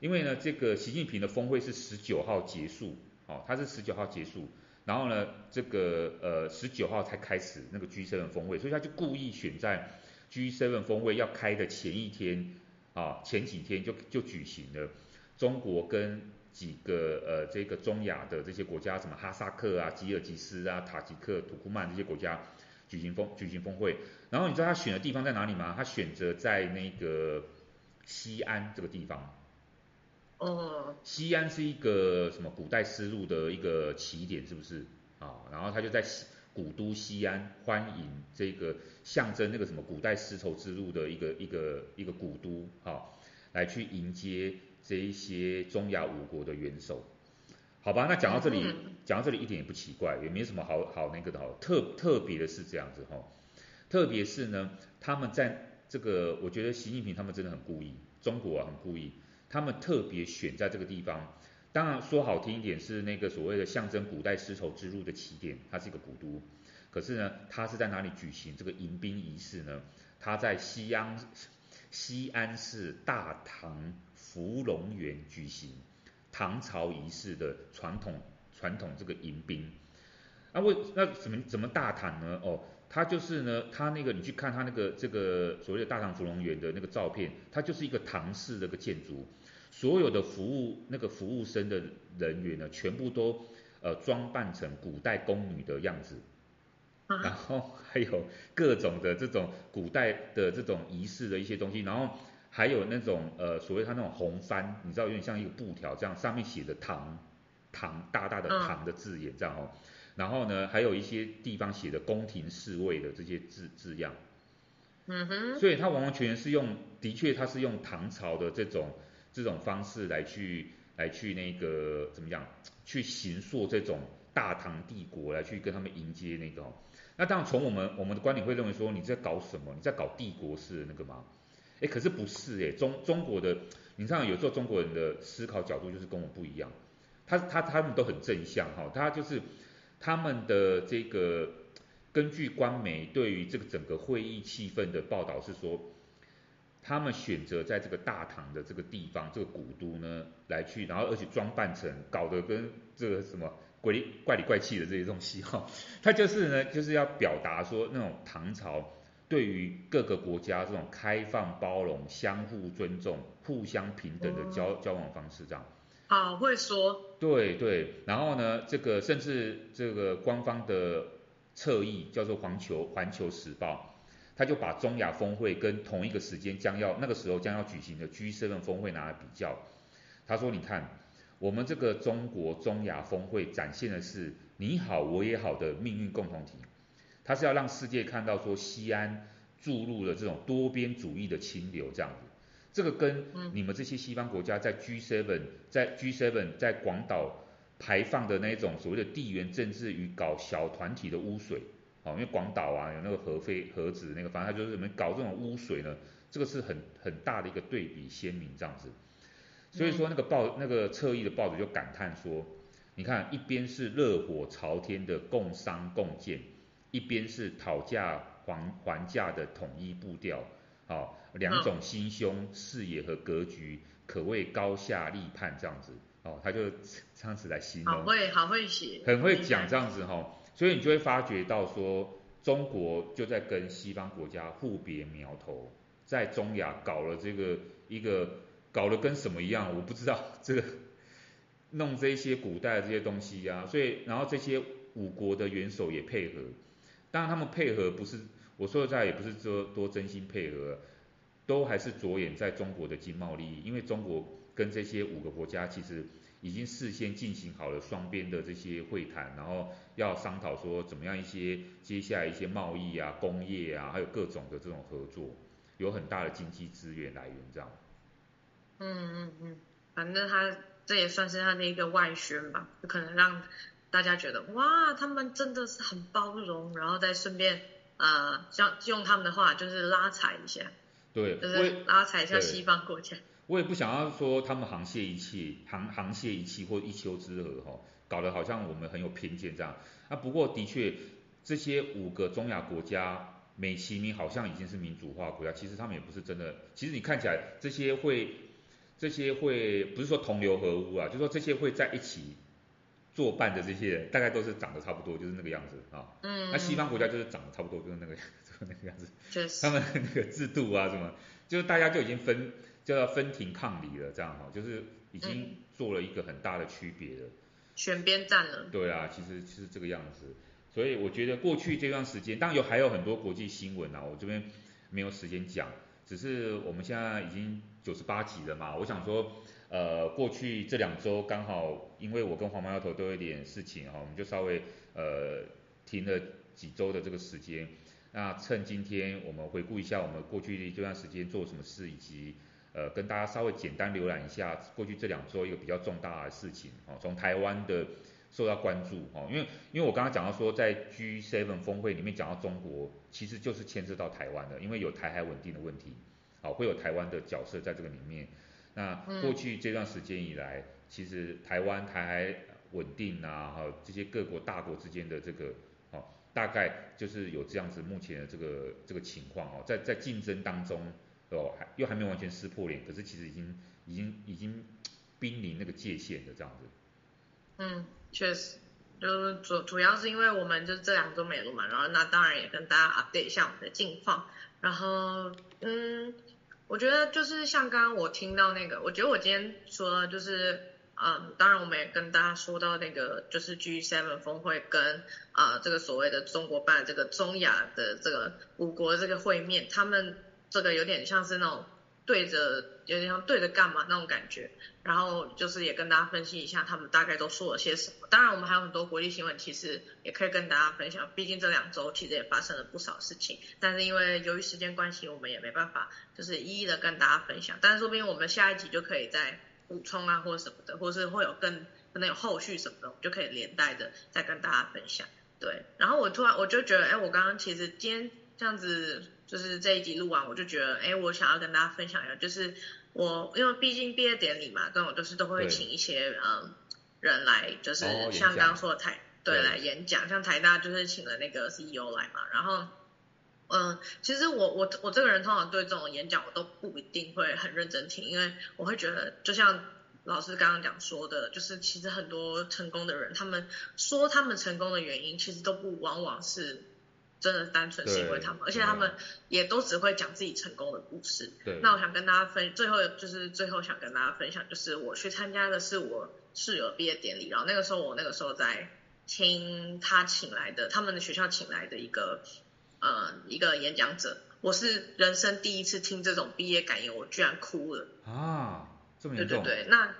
因为呢，这个习近平的峰会是十九号结束，哦，他是十九号结束，然后呢，这个呃十九号才开始那个 G7 峰会，所以他就故意选在 G7 峰会要开的前一天，啊，前几天就就举行了。中国跟几个呃，这个中亚的这些国家，什么哈萨克啊、吉尔吉斯啊、塔吉克、土库曼这些国家举行峰举行峰会，然后你知道他选的地方在哪里吗？他选择在那个西安这个地方。哦。西安是一个什么古代丝路的一个起点，是不是？啊，然后他就在古都西安欢迎这个象征那个什么古代丝绸之路的一个一个一个古都，好，来去迎接。这一些中亚五国的元首，好吧，那讲到这里，讲到这里一点也不奇怪，也没什么好好那个的哈。特特别的是这样子哈，特别是呢，他们在这个，我觉得习近平他们真的很故意，中国啊很故意，他们特别选在这个地方。当然说好听一点是那个所谓的象征古代丝绸之路的起点，它是一个古都。可是呢，它是在哪里举行这个迎宾仪式呢？它在西安西安市大唐。芙蓉园举行唐朝仪式的传统传统这个迎宾，那为那怎么怎么大唐呢？哦，它就是呢，它那个你去看它那个这个所谓的大唐芙蓉园的那个照片，它就是一个唐式的一个建筑，所有的服务那个服务生的人员呢，全部都呃装扮成古代宫女的样子，然后还有各种的这种古代的这种仪式的一些东西，然后。还有那种呃，所谓它那种红帆，你知道有点像一个布条这样，上面写着唐唐大大的唐的字眼这样哦。然后呢，还有一些地方写的宫廷侍卫的这些字字样。嗯哼。所以它完完全全是用，的确它是用唐朝的这种这种方式来去来去那个怎么样，去形塑这种大唐帝国来去跟他们迎接那个哦。那当然从我们我们的观点会认为说，你在搞什么？你在搞帝国式的那个吗？哎，可是不是哎，中中国的，你知道有时候中国人的思考角度就是跟我不一样，他他他们都很正向哈，他就是他们的这个根据官媒对于这个整个会议气氛的报道是说，他们选择在这个大唐的这个地方这个古都呢来去，然后而且装扮成搞得跟这个什么鬼怪里怪气的这些东西哈，他就是呢就是要表达说那种唐朝。对于各个国家这种开放、包容、相互尊重、互相平等的交、嗯、交往方式，这样。好会说。对对，然后呢，这个甚至这个官方的侧翼叫做《环球环球时报》，他就把中亚峰会跟同一个时间将要那个时候将要举行的 G7 峰会拿来比较。他说：“你看，我们这个中国中亚峰会展现的是你好我也好的命运共同体。”他是要让世界看到说西安注入了这种多边主义的清流，这样子，这个跟你们这些西方国家在 G7 在 G7 在广岛排放的那种所谓的地缘政治与搞小团体的污水，哦，因为广岛啊有那个核废核子那个，反正他就是你们搞这种污水呢，这个是很很大的一个对比鲜明这样子，所以说那个报那个侧翼的报纸就感叹说，你看一边是热火朝天的共商共建。一边是讨价还还价的统一步调，哦，两种心胸、视野和格局，可谓高下立判这样子，哦，他就这样子来形容。好会，好会写。很会讲这样子哈、哦，所以你就会发觉到说，中国就在跟西方国家互别苗头，在中亚搞了这个一个搞得跟什么一样，我不知道这个弄这些古代的这些东西呀、啊，所以然后这些五国的元首也配合。当然，他们配合不是我说的在，也不是说多真心配合，都还是着眼在中国的经贸利益。因为中国跟这些五个国家其实已经事先进行好了双边的这些会谈，然后要商讨说怎么样一些接下来一些贸易啊、工业啊，还有各种的这种合作，有很大的经济资源来源这样。嗯嗯嗯，反正他这也算是他的一个外宣吧，就可能让。大家觉得哇，他们真的是很包容，然后再顺便呃，像用他们的话就是拉踩一下，对，就是拉踩一下西方国家。我也不想要说他们沆瀣一气，沆沆瀣一气或一丘之貉哈，搞得好像我们很有偏见这样。啊，不过的确，这些五个中亚国家美其名好像已经是民主化国家，其实他们也不是真的。其实你看起来这些会，这些会不是说同流合污啊，就是说这些会在一起。作伴的这些人大概都是长得差不多，就是那个样子啊。嗯。那西方国家就是长得差不多，就是那个就是那个样子。确实。他们那个制度啊什么，就是大家就已经分就要分庭抗礼了，这样哈，就是已经做了一个很大的区别了。选边站了。对啊，其实是这个样子。所以我觉得过去这段时间，当然有还有很多国际新闻啊，我这边没有时间讲，只是我们现在已经九十八集了嘛，我想说。呃，过去这两周刚好，因为我跟黄毛丫头都有点事情哈，我们就稍微呃停了几周的这个时间。那趁今天我们回顾一下我们过去这段时间做什么事，以及呃跟大家稍微简单浏览一下过去这两周一个比较重大的事情哈，从台湾的受到关注哈，因为因为我刚刚讲到说在 G7 峰会里面讲到中国，其实就是牵涉到台湾的，因为有台海稳定的问题，好，会有台湾的角色在这个里面。那过去这段时间以来，嗯、其实台湾台海稳定啊，哈，这些各国大国之间的这个，哦，大概就是有这样子目前的这个这个情况哦，在在竞争当中，哦，还又还没完全撕破脸，可是其实已经已经已经濒临那个界限的这样子。嗯，确实，就是主主要是因为我们就是这两周没录嘛，然后那当然也跟大家 update 一下我们的近况，然后嗯。我觉得就是像刚刚我听到那个，我觉得我今天说就是，嗯，当然我们也跟大家说到那个，就是 G7 峰会跟啊、这个所谓的中国办这个中亚的这个五国这个会面，他们这个有点像是那种。对着有点像对着干嘛那种感觉，然后就是也跟大家分析一下他们大概都说了些什么。当然我们还有很多国际新闻，其实也可以跟大家分享。毕竟这两周其实也发生了不少事情，但是因为由于时间关系，我们也没办法就是一一的跟大家分享。但是说不定我们下一集就可以再补充啊，或者什么的，或是会有更可能有后续什么的，我们就可以连带着再跟大家分享。对，然后我突然我就觉得，哎，我刚刚其实今天这样子。就是这一集录完，我就觉得，哎，我想要跟大家分享一下，就是我因为毕竟毕业典礼嘛，这种就是都会请一些嗯人来，就是像刚刚说的台对，对来演讲，像台大就是请了那个 CEO 来嘛，然后嗯，其实我我我这个人通常对这种演讲我都不一定会很认真听，因为我会觉得就像老师刚刚讲说的，就是其实很多成功的人，他们说他们成功的原因，其实都不往往是。真的单纯是因为他们，而且他们也都只会讲自己成功的故事。对。那我想跟大家分，最后就是最后想跟大家分享，就是我去参加的是我室友毕业典礼，然后那个时候我那个时候在听他请来的，他们的学校请来的一个呃一个演讲者，我是人生第一次听这种毕业感言，我居然哭了。啊，这么严重？对对对，那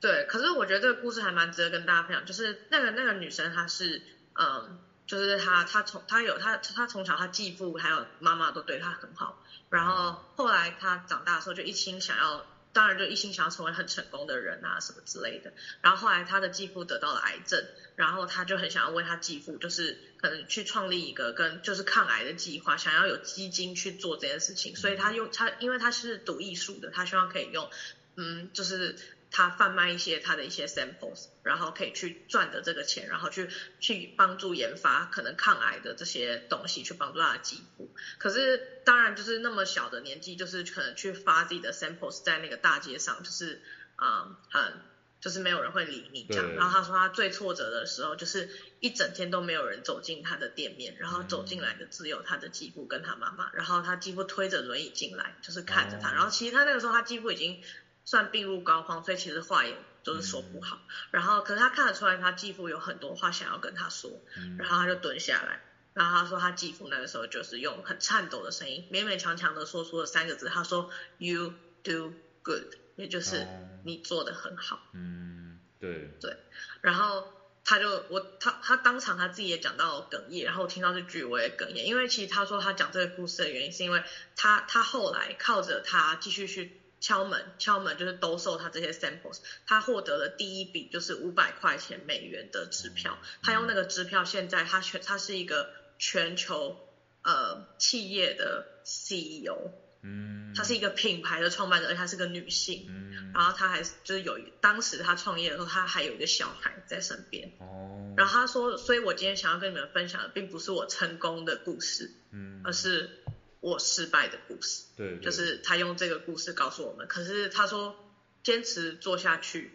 对，可是我觉得这个故事还蛮值得跟大家分享，就是那个那个女生她是嗯。呃就是他，他从他有他他从小他继父还有妈妈都对他很好，然后后来他长大的时候就一心想要，当然就一心想要成为很成功的人啊什么之类的。然后后来他的继父得到了癌症，然后他就很想要为他继父，就是可能去创立一个跟就是抗癌的计划，想要有基金去做这件事情。所以他用他因为他是读艺术的，他希望可以用嗯就是。他贩卖一些他的一些 samples，然后可以去赚的这个钱，然后去去帮助研发可能抗癌的这些东西，去帮助他的肌肤。可是当然就是那么小的年纪，就是可能去发自己的 samples 在那个大街上，就是啊、嗯、很就是没有人会理你这样。然后他说他最挫折的时候，就是一整天都没有人走进他的店面，然后走进来的只有他的肌肤跟他妈妈，然后他继父推着轮椅进来，就是看着他。然后其实他那个时候他肌肤已经。算病入膏肓，所以其实话也就是说不好。嗯、然后，可是他看得出来，他继父有很多话想要跟他说。嗯、然后他就蹲下来，然后他说他继父那个时候就是用很颤抖的声音，勉勉强强的说出了三个字，他说 “You do good”，也就是你做的很好。嗯，对。对。然后他就我他他当场他自己也讲到哽咽，然后我听到这句我也哽咽，因为其实他说他讲这个故事的原因是因为他他后来靠着他继续去。敲门，敲门就是兜售他这些 samples，他获得了第一笔就是五百块钱美元的支票，他用那个支票，现在他全他是一个全球呃企业的 CEO，嗯，他是一个品牌的创办者，而且他是个女性，嗯，然后他还就是有当时他创业的时候，他还有一个小孩在身边，哦，然后他说，所以我今天想要跟你们分享的，并不是我成功的故事，嗯，而是。我失败的故事，对，就是他用这个故事告诉我们。可是他说，坚持做下去，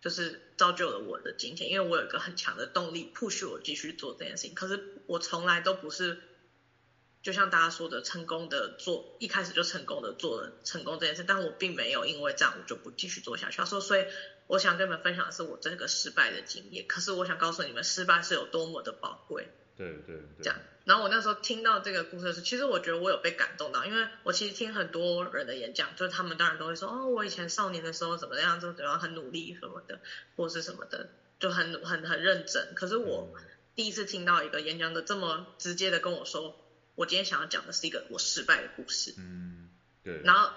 就是造就了我的今天，因为我有一个很强的动力，push 我继续做这件事情。可是我从来都不是，就像大家说的，成功的做，一开始就成功的做了成功这件事。但我并没有因为这样，我就不继续做下去。他说，所以我想跟你们分享的是我这个失败的经验。可是我想告诉你们，失败是有多么的宝贵。对对对，这样。然后我那时候听到这个故事的时候，其实我觉得我有被感动到，因为我其实听很多人的演讲，就是他们当然都会说，哦，我以前少年的时候怎么样，就怎样很努力什么的，或是什么的，就很很很认真。可是我第一次听到一个演讲的这么直接的跟我说，我今天想要讲的是一个我失败的故事。嗯，对。然后，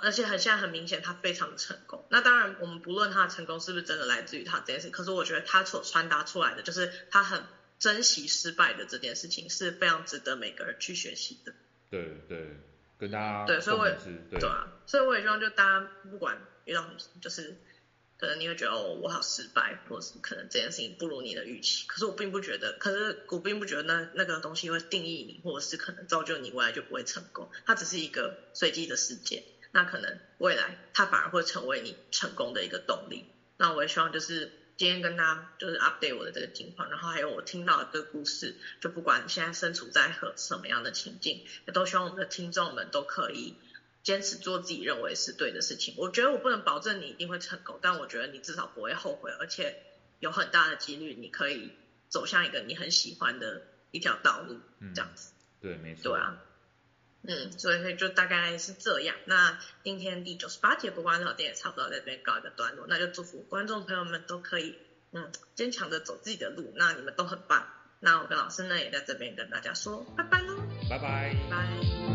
而且很现在很明显，他非常的成功。那当然，我们不论他的成功是不是真的来自于他这件事，可是我觉得他所传达出来的就是他很。珍惜失败的这件事情是非常值得每个人去学习的。对对，跟大家对，所以我也对，对啊，所以我也希望就大家不管遇到什么，就是可能你会觉得哦，我好失败，或者是可能这件事情不如你的预期。可是我并不觉得，可是我并不觉得那那个东西会定义你，或者是可能造就你未来就不会成功。它只是一个随机的事件，那可能未来它反而会成为你成功的一个动力。那我也希望就是。今天跟大家就是 update 我的这个情况，然后还有我听到的这个故事，就不管现在身处在何什么样的情境，也都希望我们的听众们都可以坚持做自己认为是对的事情。我觉得我不能保证你一定会成功，但我觉得你至少不会后悔，而且有很大的几率你可以走向一个你很喜欢的一条道路，这样子。嗯、对，没错。对啊。嗯，所以就大概是这样。那今天第九十八节不关老店也差不多在这边告一个段落。那就祝福观众朋友们都可以嗯坚强的走自己的路。那你们都很棒。那我跟老师呢也在这边跟大家说拜拜喽，拜拜，拜。